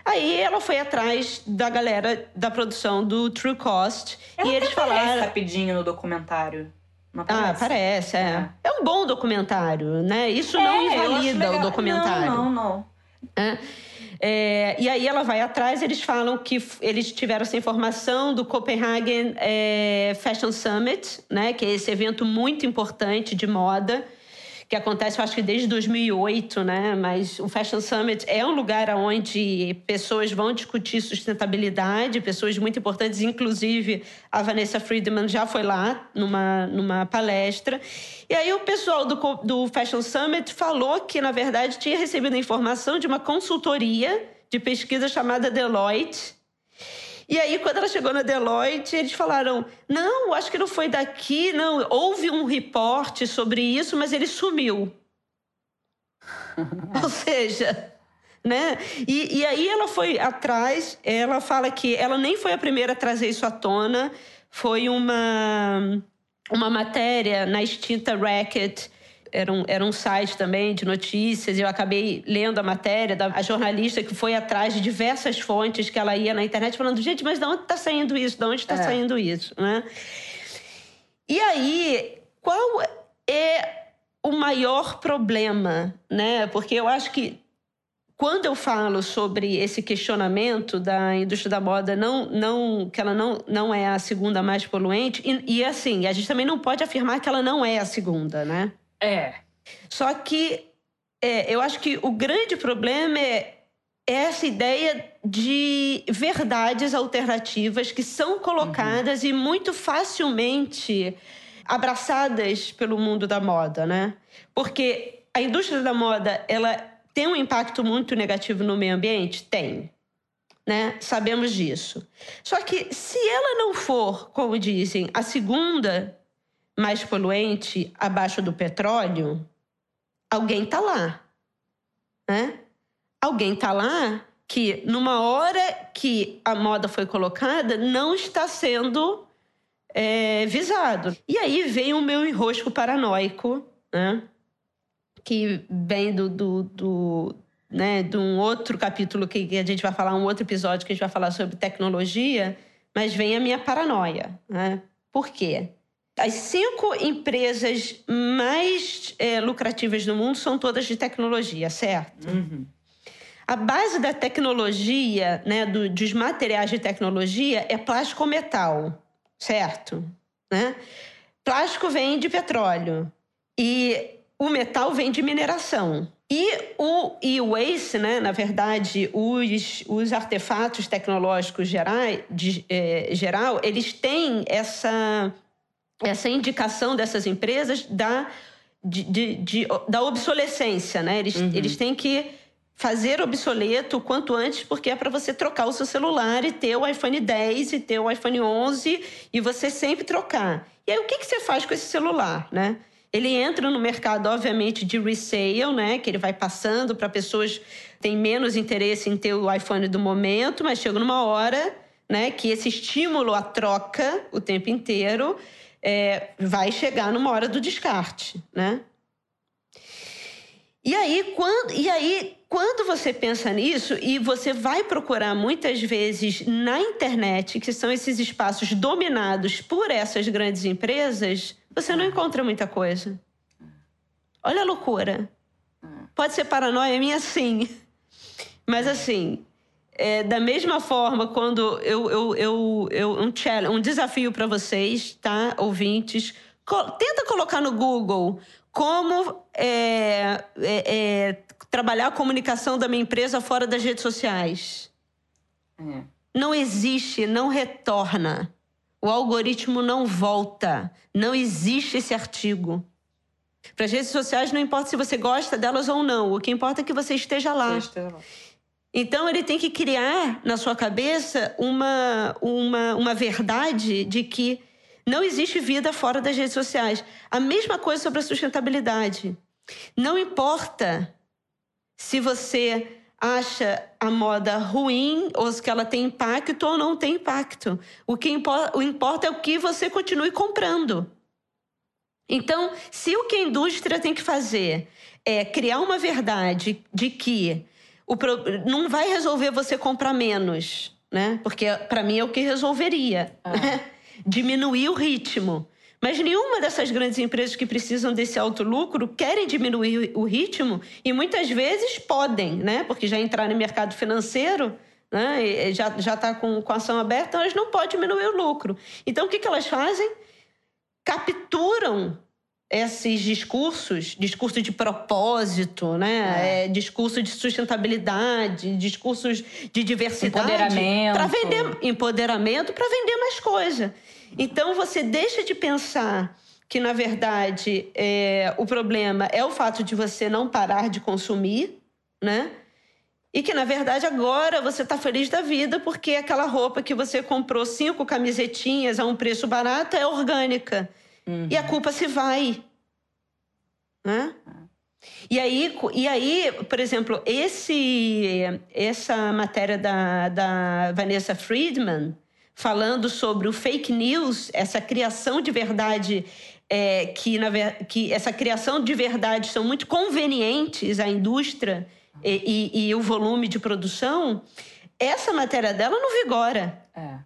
Aí ela foi atrás da galera da produção do True Cost ela e eles falaram rapidinho no documentário. Ah, parece, é. é. é. um bom documentário, né? Isso é, não invalida o documentário. Não, não, não. É. É, e aí ela vai atrás, eles falam que eles tiveram essa informação do Copenhagen é, Fashion Summit, né, que é esse evento muito importante de moda, que acontece, eu acho que desde 2008, né? Mas o Fashion Summit é um lugar onde pessoas vão discutir sustentabilidade, pessoas muito importantes, inclusive a Vanessa Friedman já foi lá numa, numa palestra. E aí o pessoal do, do Fashion Summit falou que, na verdade, tinha recebido a informação de uma consultoria de pesquisa chamada Deloitte, e aí, quando ela chegou na Deloitte, eles falaram: não, acho que não foi daqui, não. Houve um reporte sobre isso, mas ele sumiu. Ou seja, né? E, e aí ela foi atrás, ela fala que ela nem foi a primeira a trazer isso à tona, foi uma, uma matéria na extinta Racket era um, era um site também de notícias, e eu acabei lendo a matéria da jornalista que foi atrás de diversas fontes que ela ia na internet falando, gente, mas de onde está saindo isso? De onde está é. saindo isso? Né? E aí, qual é o maior problema? Né? Porque eu acho que quando eu falo sobre esse questionamento da indústria da moda, não, não, que ela não, não é a segunda mais poluente, e, e assim, a gente também não pode afirmar que ela não é a segunda, né? É. Só que é, eu acho que o grande problema é essa ideia de verdades alternativas que são colocadas uhum. e muito facilmente abraçadas pelo mundo da moda, né? Porque a indústria da moda, ela tem um impacto muito negativo no meio ambiente? Tem. Né? Sabemos disso. Só que se ela não for, como dizem, a segunda mais poluente abaixo do petróleo, alguém está lá. Né? Alguém está lá que, numa hora que a moda foi colocada, não está sendo é, visado. E aí vem o meu enrosco paranoico, né? que vem do, do, do, né, de um outro capítulo que a gente vai falar, um outro episódio que a gente vai falar sobre tecnologia, mas vem a minha paranoia. Né? Por quê? As cinco empresas mais é, lucrativas do mundo são todas de tecnologia, certo? Uhum. A base da tecnologia, né, do, dos materiais de tecnologia, é plástico ou metal, certo? Né? Plástico vem de petróleo e o metal vem de mineração. E o e-waste, né, na verdade, os, os artefatos tecnológicos gerais, de, é, geral, eles têm essa essa indicação dessas empresas da, de, de, de, da obsolescência, né? Eles, uhum. eles têm que fazer obsoleto o quanto antes, porque é para você trocar o seu celular e ter o iPhone 10 e ter o iPhone 11 e você sempre trocar. E aí, o que, que você faz com esse celular, né? Ele entra no mercado, obviamente, de resale, né? Que ele vai passando para pessoas que têm menos interesse em ter o iPhone do momento, mas chega numa hora, né? Que esse estímulo à troca o tempo inteiro é, vai chegar numa hora do descarte, né? E aí, quando, e aí, quando você pensa nisso e você vai procurar muitas vezes na internet, que são esses espaços dominados por essas grandes empresas, você não encontra muita coisa. Olha a loucura. Pode ser paranoia minha, sim. Mas assim, é, da mesma forma, quando eu, eu, eu, eu um, challenge, um desafio para vocês, tá, ouvintes, co tenta colocar no Google como é, é, é, trabalhar a comunicação da minha empresa fora das redes sociais. É. Não existe, não retorna. O algoritmo não volta. Não existe esse artigo. Para as redes sociais, não importa se você gosta delas ou não. O que importa é que você esteja lá. Você esteja lá. Então ele tem que criar na sua cabeça uma, uma, uma verdade de que não existe vida fora das redes sociais. A mesma coisa sobre a sustentabilidade. Não importa se você acha a moda ruim ou se ela tem impacto ou não tem impacto. O que o importa é o que você continue comprando. Então, se o que a indústria tem que fazer é criar uma verdade de que o pro... não vai resolver você comprar menos, né? Porque para mim é o que resolveria. Ah. Né? Diminuir o ritmo. Mas nenhuma dessas grandes empresas que precisam desse alto lucro querem diminuir o ritmo e muitas vezes podem, né? Porque já entraram no mercado financeiro, né? E já já está com, com ação aberta, elas não podem diminuir o lucro. Então o que, que elas fazem? Capturam esses discursos, discurso de propósito, né? É. É, discurso de sustentabilidade, discursos de diversidade, empoderamento, para vender empoderamento, para vender mais coisa. Então você deixa de pensar que na verdade é, o problema é o fato de você não parar de consumir, né? E que, na verdade, agora você está feliz da vida porque aquela roupa que você comprou cinco camisetinhas a um preço barato é orgânica. Uhum. E a culpa se vai. Né? E aí, e aí, por exemplo, esse, essa matéria da, da Vanessa Friedman, falando sobre o fake news, essa criação de verdade, é, que, na, que essa criação de verdade são muito convenientes à indústria e, e, e, o volume de produção, essa matéria dela não vigora. É.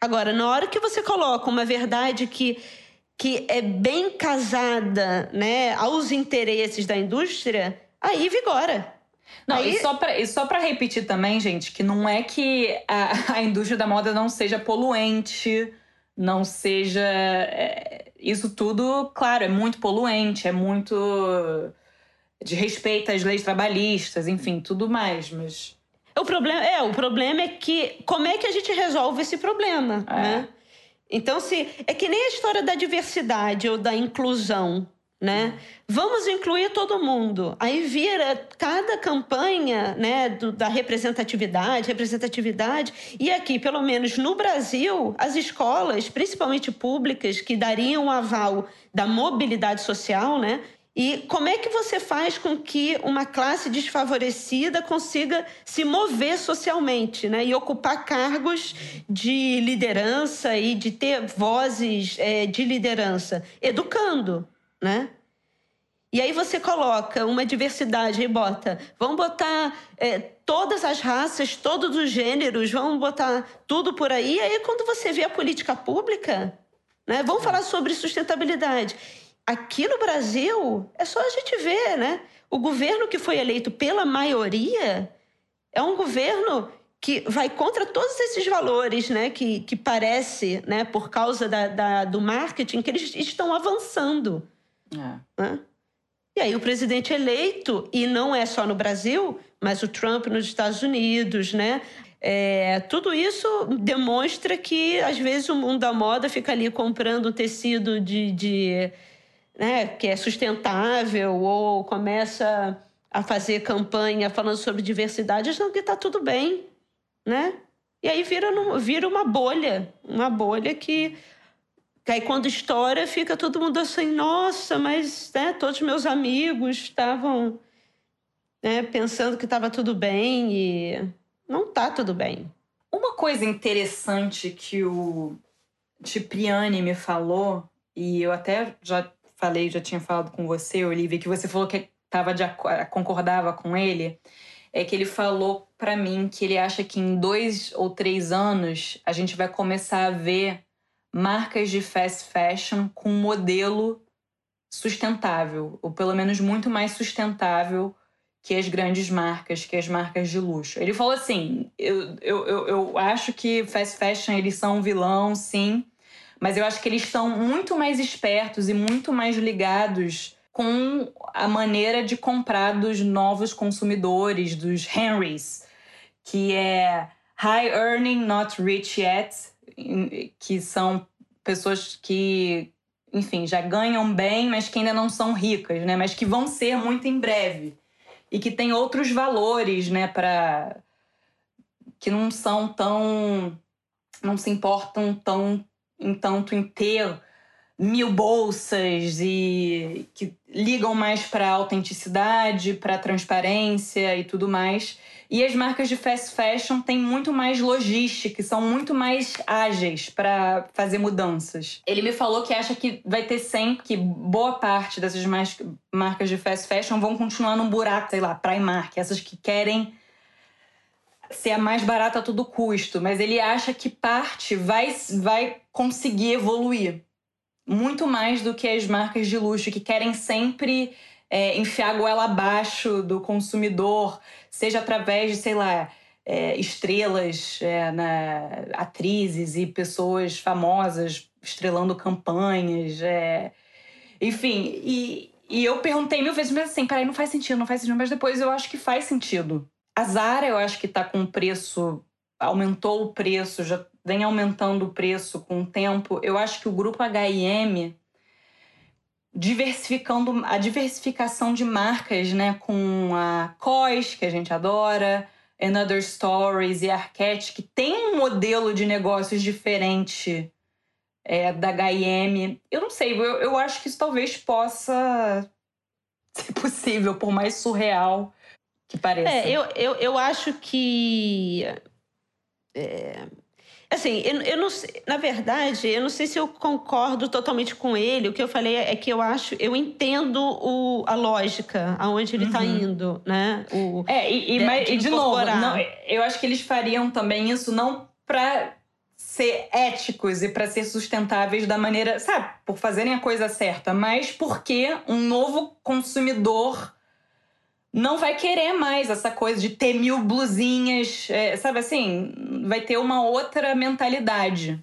Agora, na hora que você coloca uma verdade que, que é bem casada né, aos interesses da indústria, aí vigora. Não, Aí... e só para repetir também, gente, que não é que a, a, indústria da moda não seja poluente, não seja. É, isso tudo, claro, é muito poluente, é muito de respeito às leis trabalhistas, enfim, tudo mais, mas. O problema é, o problema é que como é que a gente resolve esse problema, é. né? Então, se é que nem a história da diversidade ou da inclusão, né? Vamos incluir todo mundo. Aí vira cada campanha, né, do, da representatividade, representatividade. E aqui, pelo menos no Brasil, as escolas, principalmente públicas, que dariam um aval da mobilidade social, né, e como é que você faz com que uma classe desfavorecida consiga se mover socialmente né? e ocupar cargos de liderança e de ter vozes é, de liderança? Educando, né? E aí você coloca uma diversidade e bota, vamos botar é, todas as raças, todos os gêneros, vamos botar tudo por aí. E aí quando você vê a política pública, né, vamos falar sobre sustentabilidade. Aqui no Brasil, é só a gente ver, né? O governo que foi eleito pela maioria é um governo que vai contra todos esses valores, né? Que, que parece, né? Por causa da, da do marketing, que eles estão avançando. É. Né? E aí o presidente eleito, e não é só no Brasil, mas o Trump nos Estados Unidos, né? É, tudo isso demonstra que, às vezes, o mundo da moda fica ali comprando tecido de, de né, que é sustentável ou começa a fazer campanha falando sobre diversidade, achando que está tudo bem, né? E aí vira, vira uma bolha, uma bolha que, que aí quando estoura fica todo mundo assim, nossa, mas né, todos meus amigos estavam né, pensando que estava tudo bem e não está tudo bem. Uma coisa interessante que o Cipriani me falou, e eu até já falei, já tinha falado com você, Olivia, que você falou que tava de, concordava com ele, é que ele falou para mim que ele acha que em dois ou três anos a gente vai começar a ver marcas de fast fashion com modelo sustentável, ou pelo menos muito mais sustentável que as grandes marcas, que as marcas de luxo. Ele falou assim: eu, eu, eu, eu acho que fast fashion eles são um vilão, sim, mas eu acho que eles estão muito mais espertos e muito mais ligados com a maneira de comprar dos novos consumidores, dos Henrys, que é high earning, not rich yet, que são pessoas que, enfim, já ganham bem, mas que ainda não são ricas, né? Mas que vão ser muito em breve e que têm outros valores, né? Para que não são tão, não se importam tão entanto em ter mil bolsas e que ligam mais para autenticidade, para transparência e tudo mais. E as marcas de fast fashion têm muito mais logística, são muito mais ágeis para fazer mudanças. Ele me falou que acha que vai ter sempre que boa parte dessas marcas de fast fashion vão continuar num buraco, sei lá, Primark, essas que querem ser a mais barata a todo custo, mas ele acha que parte vai, vai conseguir evoluir muito mais do que as marcas de luxo que querem sempre é, enfiar a goela abaixo do consumidor, seja através de, sei lá, é, estrelas, é, na, atrizes e pessoas famosas estrelando campanhas. É, Enfim, e, e eu perguntei mil vezes, mas assim, peraí, não faz sentido, não faz sentido. Mas depois eu acho que faz sentido. A Zara, eu acho que tá com preço, aumentou o preço, já vem aumentando o preço com o tempo. Eu acho que o grupo HM diversificando a diversificação de marcas, né, com a COS, que a gente adora, Another Stories e Arquette, que tem um modelo de negócios diferente é, da HM. Eu não sei, eu, eu acho que isso talvez possa ser possível, por mais surreal que pareça. É, eu, eu, eu acho que. É, assim, eu, eu não na verdade, eu não sei se eu concordo totalmente com ele. O que eu falei é que eu acho, eu entendo o, a lógica, aonde ele está uhum. indo, né? O, é, e, e, mas, de, e de novo, não, eu acho que eles fariam também isso não para ser éticos e para ser sustentáveis da maneira, sabe, por fazerem a coisa certa, mas porque um novo consumidor não vai querer mais essa coisa de ter mil blusinhas, é, sabe assim? Vai ter uma outra mentalidade.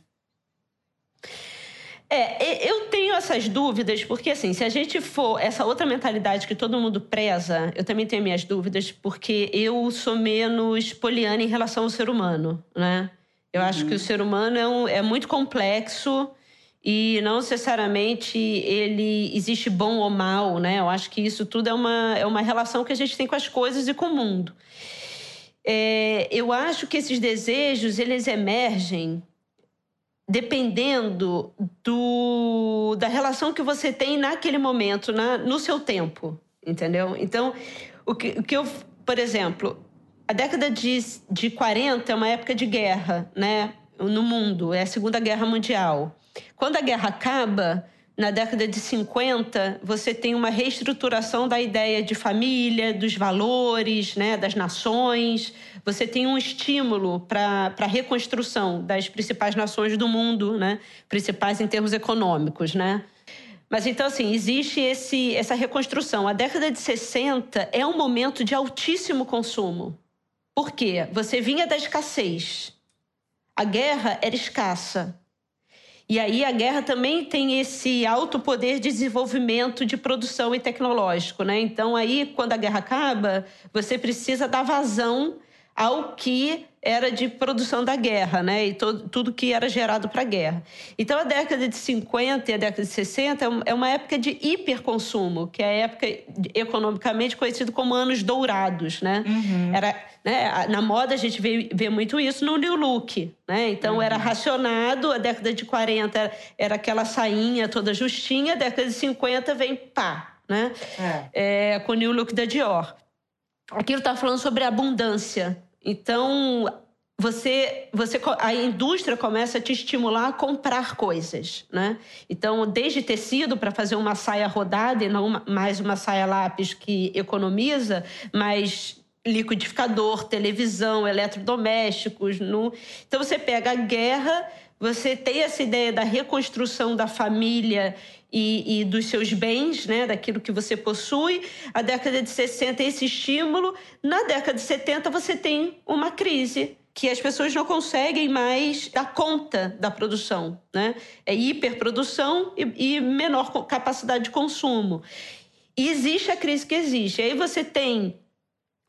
É, eu tenho essas dúvidas, porque assim, se a gente for essa outra mentalidade que todo mundo preza, eu também tenho minhas dúvidas, porque eu sou menos poliana em relação ao ser humano, né? Eu uhum. acho que o uhum. ser humano é, um, é muito complexo e não necessariamente ele existe bom ou mal, né? Eu acho que isso tudo é uma, é uma relação que a gente tem com as coisas e com o mundo. É, eu acho que esses desejos eles emergem dependendo do, da relação que você tem naquele momento, na, no seu tempo, entendeu? Então, o que, o que eu, por exemplo, a década de, de 40 é uma época de guerra, né? No mundo, é a Segunda Guerra Mundial. Quando a guerra acaba, na década de 50, você tem uma reestruturação da ideia de família, dos valores, né, das nações. Você tem um estímulo para a reconstrução das principais nações do mundo, né, principais em termos econômicos. Né? Mas então, assim, existe esse, essa reconstrução. A década de 60 é um momento de altíssimo consumo. Por quê? Você vinha da escassez. A guerra era escassa. E aí a guerra também tem esse alto poder de desenvolvimento de produção e tecnológico, né? Então aí quando a guerra acaba, você precisa dar vazão ao que era de produção da guerra, né? E todo, tudo que era gerado para a guerra. Então, a década de 50 e a década de 60 é, é uma época de hiperconsumo, que é a época economicamente conhecida como anos dourados, né? Uhum. Era, né? Na moda, a gente vê, vê muito isso no New Look, né? Então, uhum. era racionado, a década de 40 era, era aquela sainha toda justinha, a década de 50 vem pá, né? É. É, com o New Look da Dior. Aquilo está falando sobre abundância, então, você, você, a indústria começa a te estimular a comprar coisas, né? Então, desde tecido para fazer uma saia rodada e não mais uma saia lápis que economiza, mas liquidificador, televisão, eletrodomésticos. No... Então, você pega a guerra, você tem essa ideia da reconstrução da família e, e, dos seus bens, né, daquilo que você possui. A década de 60 esse estímulo. Na década de 70 você tem uma crise que as pessoas não conseguem mais dar conta da produção, né? É hiperprodução e, e menor capacidade de consumo. E existe a crise que existe. Aí você tem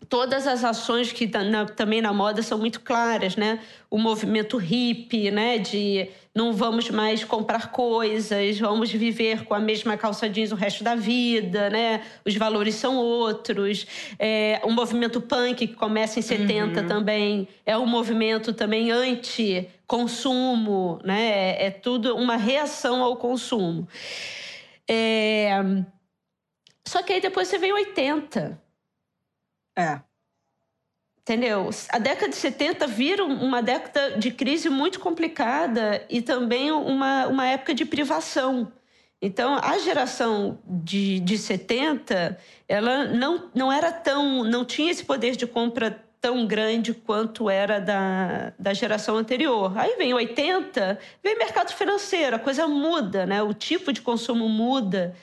todas as ações que na, também na moda são muito claras, né? O movimento hippie, né? De não vamos mais comprar coisas, vamos viver com a mesma calça jeans o resto da vida, né? Os valores são outros. É, o movimento punk que começa em 70 uhum. também é um movimento também anti-consumo, né? É, é, tudo uma reação ao consumo. É... Só que aí depois você vem 80 é. Entendeu? A década de 70 vira uma década de crise muito complicada e também uma, uma época de privação. Então, a geração de, de 70, ela não, não era tão. não tinha esse poder de compra tão grande quanto era da, da geração anterior. Aí vem 80, vem mercado financeiro, a coisa muda, né? O tipo de consumo muda.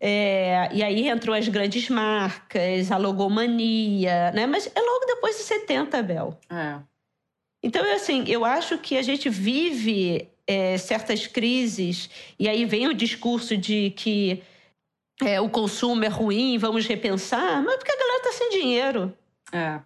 É, e aí entram as grandes marcas, a logomania, né? Mas é logo depois de 70, Bel. É. Então, assim, eu acho que a gente vive é, certas crises, e aí vem o discurso de que é, o consumo é ruim, vamos repensar, mas porque a galera tá sem dinheiro. É.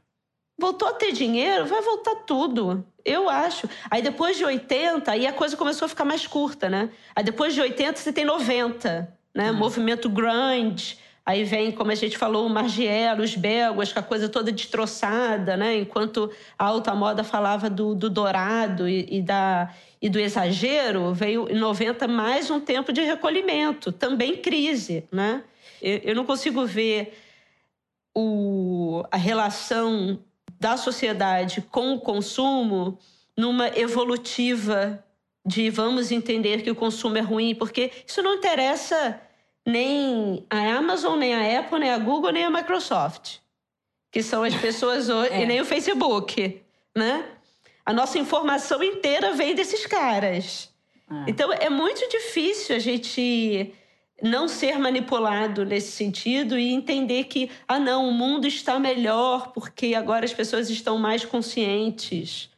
Voltou a ter dinheiro, vai voltar tudo. Eu acho. Aí depois de 80, aí a coisa começou a ficar mais curta, né? Aí depois de 80 você tem 90, né? Uhum. Movimento grunge. Aí vem, como a gente falou, o Margiela, os Béguas, com a coisa toda destroçada, né? Enquanto a alta moda falava do, do dourado e, e, da, e do exagero, veio em 90 mais um tempo de recolhimento, também crise, né? Eu, eu não consigo ver o, a relação da sociedade com o consumo numa evolutiva de vamos entender que o consumo é ruim, porque isso não interessa nem a Amazon, nem a Apple, nem a Google, nem a Microsoft, que são as pessoas hoje, é. e nem o Facebook, né? A nossa informação inteira vem desses caras. É. Então é muito difícil a gente não ser manipulado nesse sentido e entender que, ah, não, o mundo está melhor porque agora as pessoas estão mais conscientes.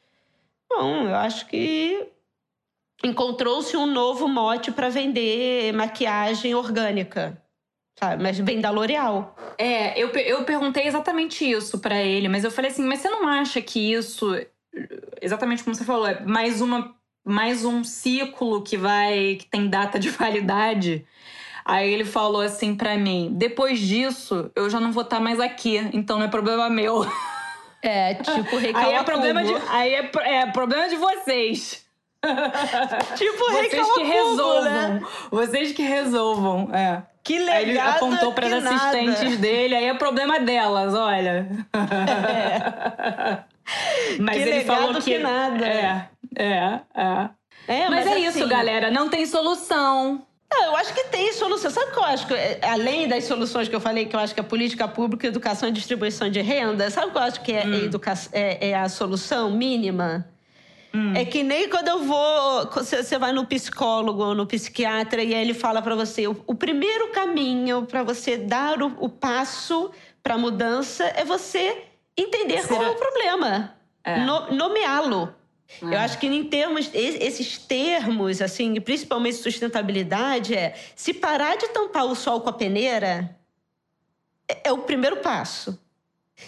Bom, eu acho que encontrou-se um novo mote para vender maquiagem orgânica. Sabe? Mas vem da L'Oréal. É, eu, eu perguntei exatamente isso para ele, mas eu falei assim: mas você não acha que isso, exatamente como você falou, é mais uma mais um ciclo que vai que tem data de validade? Aí ele falou assim para mim: depois disso, eu já não vou estar tá mais aqui, então não é problema meu. É, tipo, recalma Aí é problema de, aí é, é problema de vocês. tipo, vocês que resolvam. Né? Vocês que resolvam, é. Que legal. Aí ele apontou para as assistentes dele, aí é problema delas, olha. É. Mas que ele falou que, que nada. É, é, é. é mas, mas é assim... isso, galera. Não tem solução. Não, eu acho que tem solução. Sabe o que eu acho? Que, é, além das soluções que eu falei, que eu acho que a política pública, educação e distribuição de renda, sabe o que eu acho que é, hum. é, é a solução mínima? Hum. É que nem quando eu vou. Você vai no psicólogo ou no psiquiatra e ele fala para você: o, o, primeiro caminho para você dar o, o passo para a mudança é você entender Será? qual é o problema, é. no, nomeá-lo. É. Eu acho que em termos esses termos, assim, principalmente sustentabilidade, é se parar de tampar o sol com a peneira é, é o primeiro passo.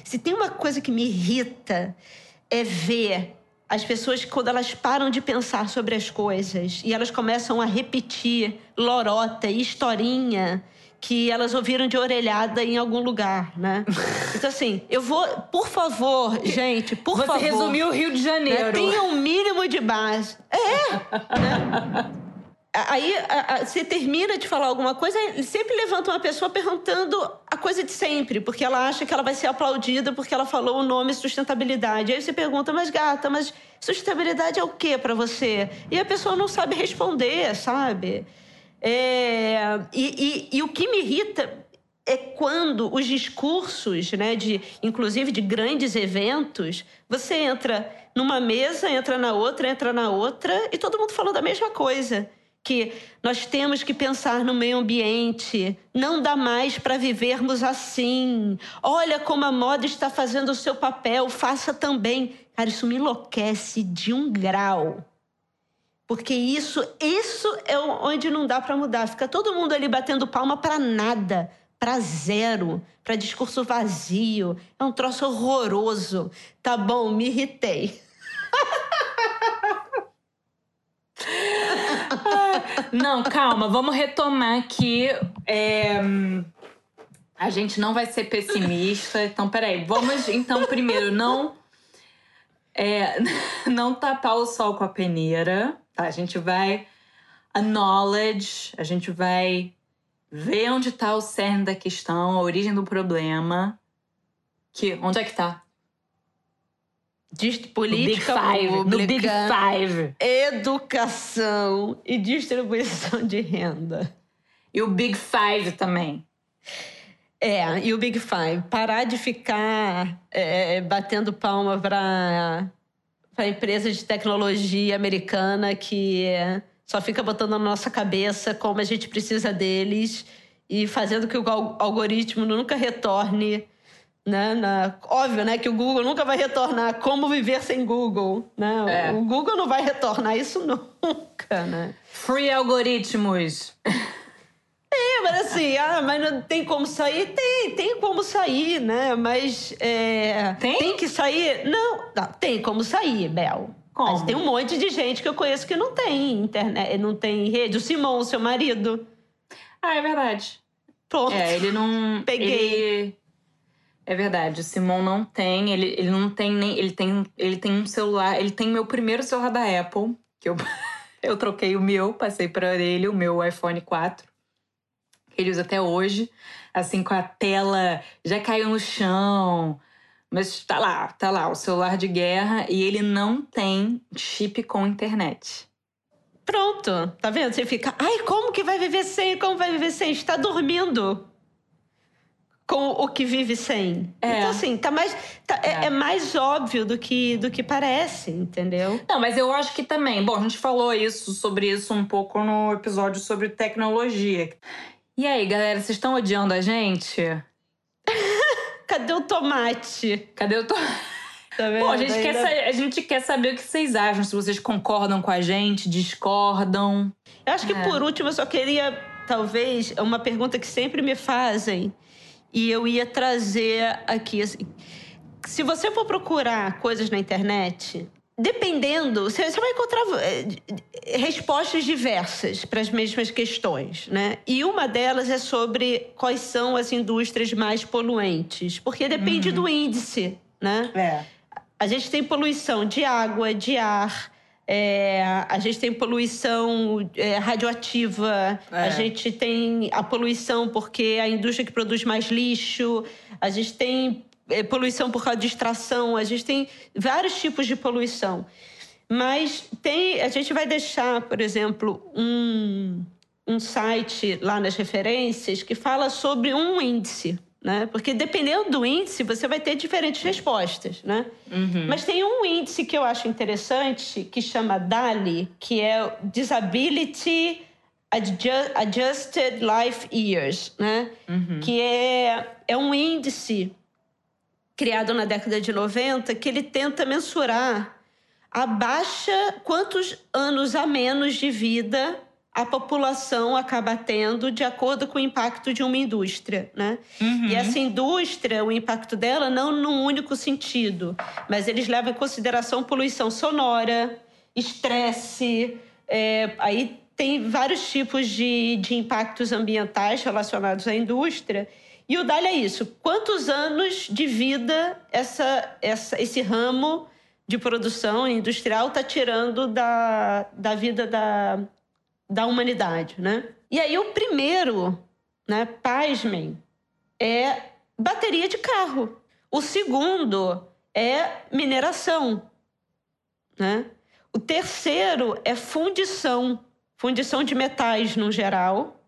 Se tem uma coisa que me irrita é ver as pessoas quando elas param de pensar sobre as coisas e elas começam a repetir lorota e historinha que elas ouviram de orelhada em algum lugar, né? Então, assim, eu vou, por favor, gente, por Você favor. Você resumiu o Rio de Janeiro. Né? Tenha um mínimo de base. É! né? Aí você termina de falar alguma coisa, sempre levanta uma pessoa perguntando a coisa de sempre, porque ela acha que ela vai ser aplaudida porque ela falou o nome sustentabilidade. Aí você pergunta, mas gata, mas sustentabilidade é o que para você? E a pessoa não sabe responder, sabe? É, e, e, e o que me irrita é quando os discursos, né, de, inclusive de grandes eventos, você entra numa mesa, entra na outra, entra na outra, e todo mundo falando a mesma coisa. Que nós temos que pensar no meio ambiente, não dá mais para vivermos assim. Olha como a moda está fazendo o seu papel, faça também. Cara, isso me enlouquece de um grau. Porque isso, isso é onde não dá para mudar. Fica todo mundo ali batendo palma para nada, para zero, para discurso vazio. É um troço horroroso. Tá bom, me irritei. não, calma, vamos retomar aqui. É, a gente não vai ser pessimista. Então, peraí, vamos então primeiro não. É, não tapar o sol com a peneira. Tá? A gente vai acknowledge, a gente vai ver onde está o cerne da questão, a origem do problema. Que, onde é que tá? Política Big Five, pública, no Big Five. educação e distribuição de renda. E o Big Five também. É, e o Big Five. Parar de ficar é, batendo palma para para a empresa de tecnologia americana que só fica botando na nossa cabeça como a gente precisa deles e fazendo que o algoritmo nunca retorne. Né, na, óbvio, né, que o Google nunca vai retornar como viver sem Google, né? É. O Google não vai retornar isso nunca, né? Free algoritmos. É, mas assim, ah, mas não tem como sair? Tem, tem como sair, né? Mas é, tem? tem que sair? Não, não, tem como sair, Bel. Como? Mas tem um monte de gente que eu conheço que não tem internet, não tem rede. O Simão, seu marido. Ah, é verdade. Pronto. É, ele não. Peguei. Ele... É verdade, o Simon não tem, ele, ele não tem nem. Ele tem, ele tem um celular, ele tem meu primeiro celular da Apple, que eu, eu troquei o meu, passei para ele, o meu iPhone 4. Que ele usa até hoje, assim, com a tela já caiu no chão. Mas tá lá, tá lá, o celular de guerra e ele não tem chip com internet. Pronto, tá vendo? Você fica, ai, como que vai viver sem? Como vai viver sem? Está dormindo com o que vive sem. É. Então, assim, tá mais, tá- é. É. é mais óbvio do que, do que parece, entendeu? Não, mas eu acho que também. Bom, a gente falou isso sobre isso um pouco no episódio sobre tecnologia. E aí, galera, vocês estão odiando a gente? Cadê o tomate? Cadê o to... Tá vendo? Bom, a gente, quer Ainda- a gente quer saber o que vocês acham, se vocês concordam com a gente, discordam. Eu acho que É. por último eu só queria, talvez, uma pergunta que sempre me fazem e eu ia trazer aqui. Assim, se você for procurar coisas na internet, dependendo, você, vai encontrar eh, respostas diversas para as mesmas questões, né? E uma delas é sobre quais são as indústrias mais poluentes, porque depende do índice, né? É. A gente tem poluição de água, de ar, é, a gente tem poluição é, radioativa, É. a gente tem a poluição porque a indústria que produz mais lixo, a gente tem é, poluição por causa de extração, a gente tem vários tipos de poluição. Mas tem, a gente vai deixar, por exemplo, um, um site lá nas referências que fala sobre um índice, né? Porque dependendo do índice, você vai ter diferentes respostas, né? Mas tem um índice que eu acho interessante que chama DALI, que é Disability Adju- Adjusted Life Years, né? Que é, é um índice criado na década de 90 que ele tenta mensurar a baixa quantos anos a menos de vida a população acaba tendo de acordo com o impacto de uma indústria, né? E essa indústria, o impacto dela não num único sentido, mas eles levam em consideração poluição sonora, estresse, é, aí tem vários tipos de, de impactos ambientais relacionados à indústria. E o DALI é isso. Quantos anos de vida essa, essa, esse ramo de produção industrial está tirando da, da vida da, da humanidade, né? E aí o primeiro, né, pasmem, é bateria de carro. O segundo é mineração, né? O terceiro é fundição, fundição de metais no geral.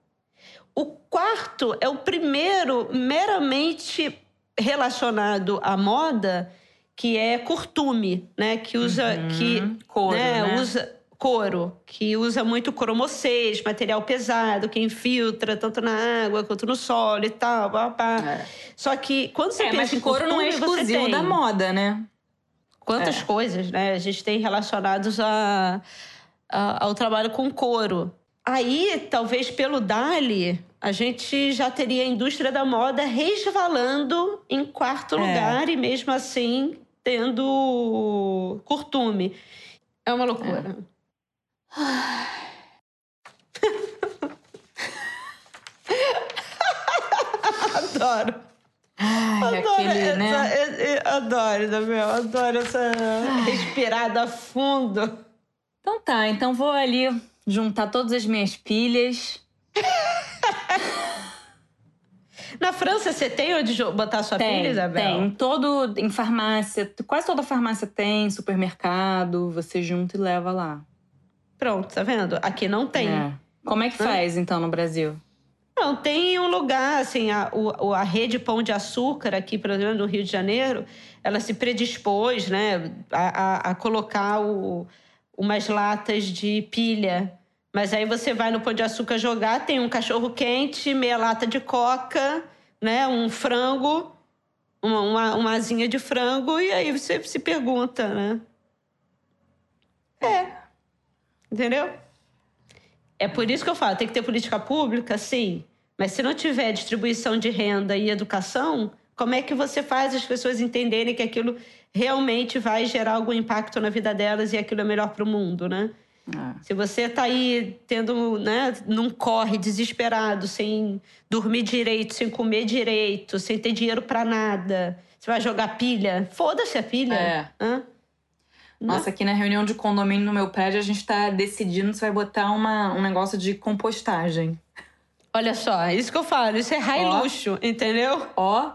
O quarto é o primeiro meramente relacionado à moda, que é curtume, né? Que usa que Couro, né? usa couro, que usa muito cromocês, material pesado, que infiltra tanto na água quanto no solo e tal, pá, pá. É. Só que quando você É, pensa mas em couro não é exclusivo da moda, né? quantas É. coisas, né? A gente tem relacionados a, a- ao trabalho com couro. Aí, talvez pelo Dali, a gente já teria a indústria da moda resvalando em quarto É. lugar e mesmo assim tendo curtume. É uma loucura. Adoro. Ai, Adoro aquele, essa, né? é- é- adoro, Isabel. Adoro essa respirada fundo. Então tá, então vou ali juntar todas as minhas pilhas. Na França, você tem onde botar sua Tem, pilha, Isabel? tem. Em todo, em farmácia, quase toda farmácia tem, supermercado, você junta e leva lá. Pronto, tá vendo? Aqui não tem. É. Como é que faz, então, no Brasil? Não, tem um lugar, assim, a, o- a rede Pão de Açúcar aqui, por exemplo, no Rio de Janeiro, ela se predispôs, né, a, a- a colocar o- umas latas de pilha. Mas aí você vai no Pão de Açúcar jogar, tem um cachorro quente, meia lata de coca, né, um frango, uma, uma, uma asinha de frango, e aí você se pergunta, né? É. Entendeu? É por isso que eu falo, tem que ter política pública, sim. Mas se não tiver distribuição de renda e educação, como é que você faz as pessoas entenderem que aquilo realmente vai gerar algum impacto na vida delas e aquilo é melhor para o mundo, né? É. Se você está aí tendo, né, num corre desesperado, sem dormir direito, sem comer direito, sem ter dinheiro para nada, você vai jogar pilha? Foda-se a pilha. É. Hã? Nossa, aqui na reunião de condomínio no meu prédio, a gente está decidindo se vai botar uma, um negócio de compostagem. Olha só, isso que eu falo, isso é high Ó. luxo, entendeu? Ó.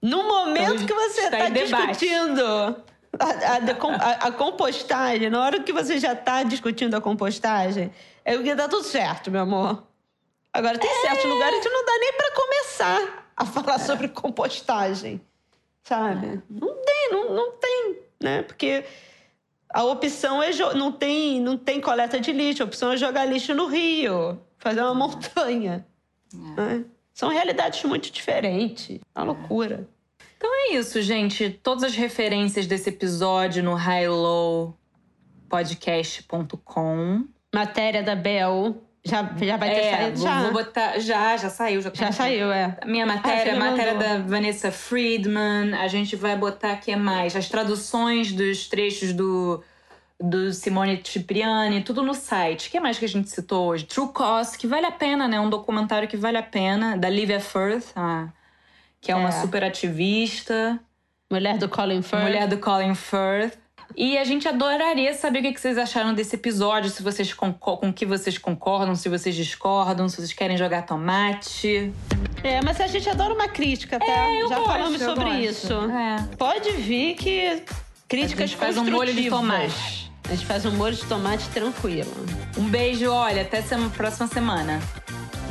No momento então, que você está discutindo a, a, a, compostagem, na hora que você já está discutindo a compostagem, é o que dá tudo certo, meu amor. Agora, tem é... certos lugares que não dá nem para começar a falar sobre compostagem, sabe? É. Não tem, não, não tem, né? Porque a opção é não tem, não tem coleta de lixo, a opção é jogar lixo no rio, fazer uma montanha. É. Né? São realidades muito diferentes. É uma loucura. Então é isso, gente. Todas as referências desse episódio no highlowpodcast.com. Matéria da Bel. Já, já vai ter é, saído? Já. Vou botar, já, já saiu. Já, já saiu, é. Minha matéria, ah, a matéria da Vanessa Friedman. A gente vai botar aqui mais as traduções dos trechos do do Simone Cipriani, tudo no site. O que mais que a gente citou hoje? True Cost, que vale a pena, né? Um documentário que vale a pena, da Livia Firth, a, que é, é. uma super ativista. Mulher do Colin Firth. Mulher do Colin Firth. E a gente adoraria saber o que vocês acharam desse episódio, se vocês com o que vocês concordam, se vocês discordam, se vocês querem jogar tomate. É, mas a gente adora uma crítica, tá? É, Já gosto, falamos sobre isso. É. Pode vir que críticas faz um molho de tomate. A gente faz um molho de tomate tranquilo. Um beijo, olha, até a próxima semana.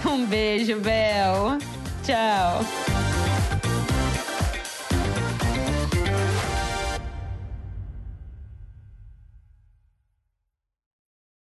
Um beijo, Bel. Tchau.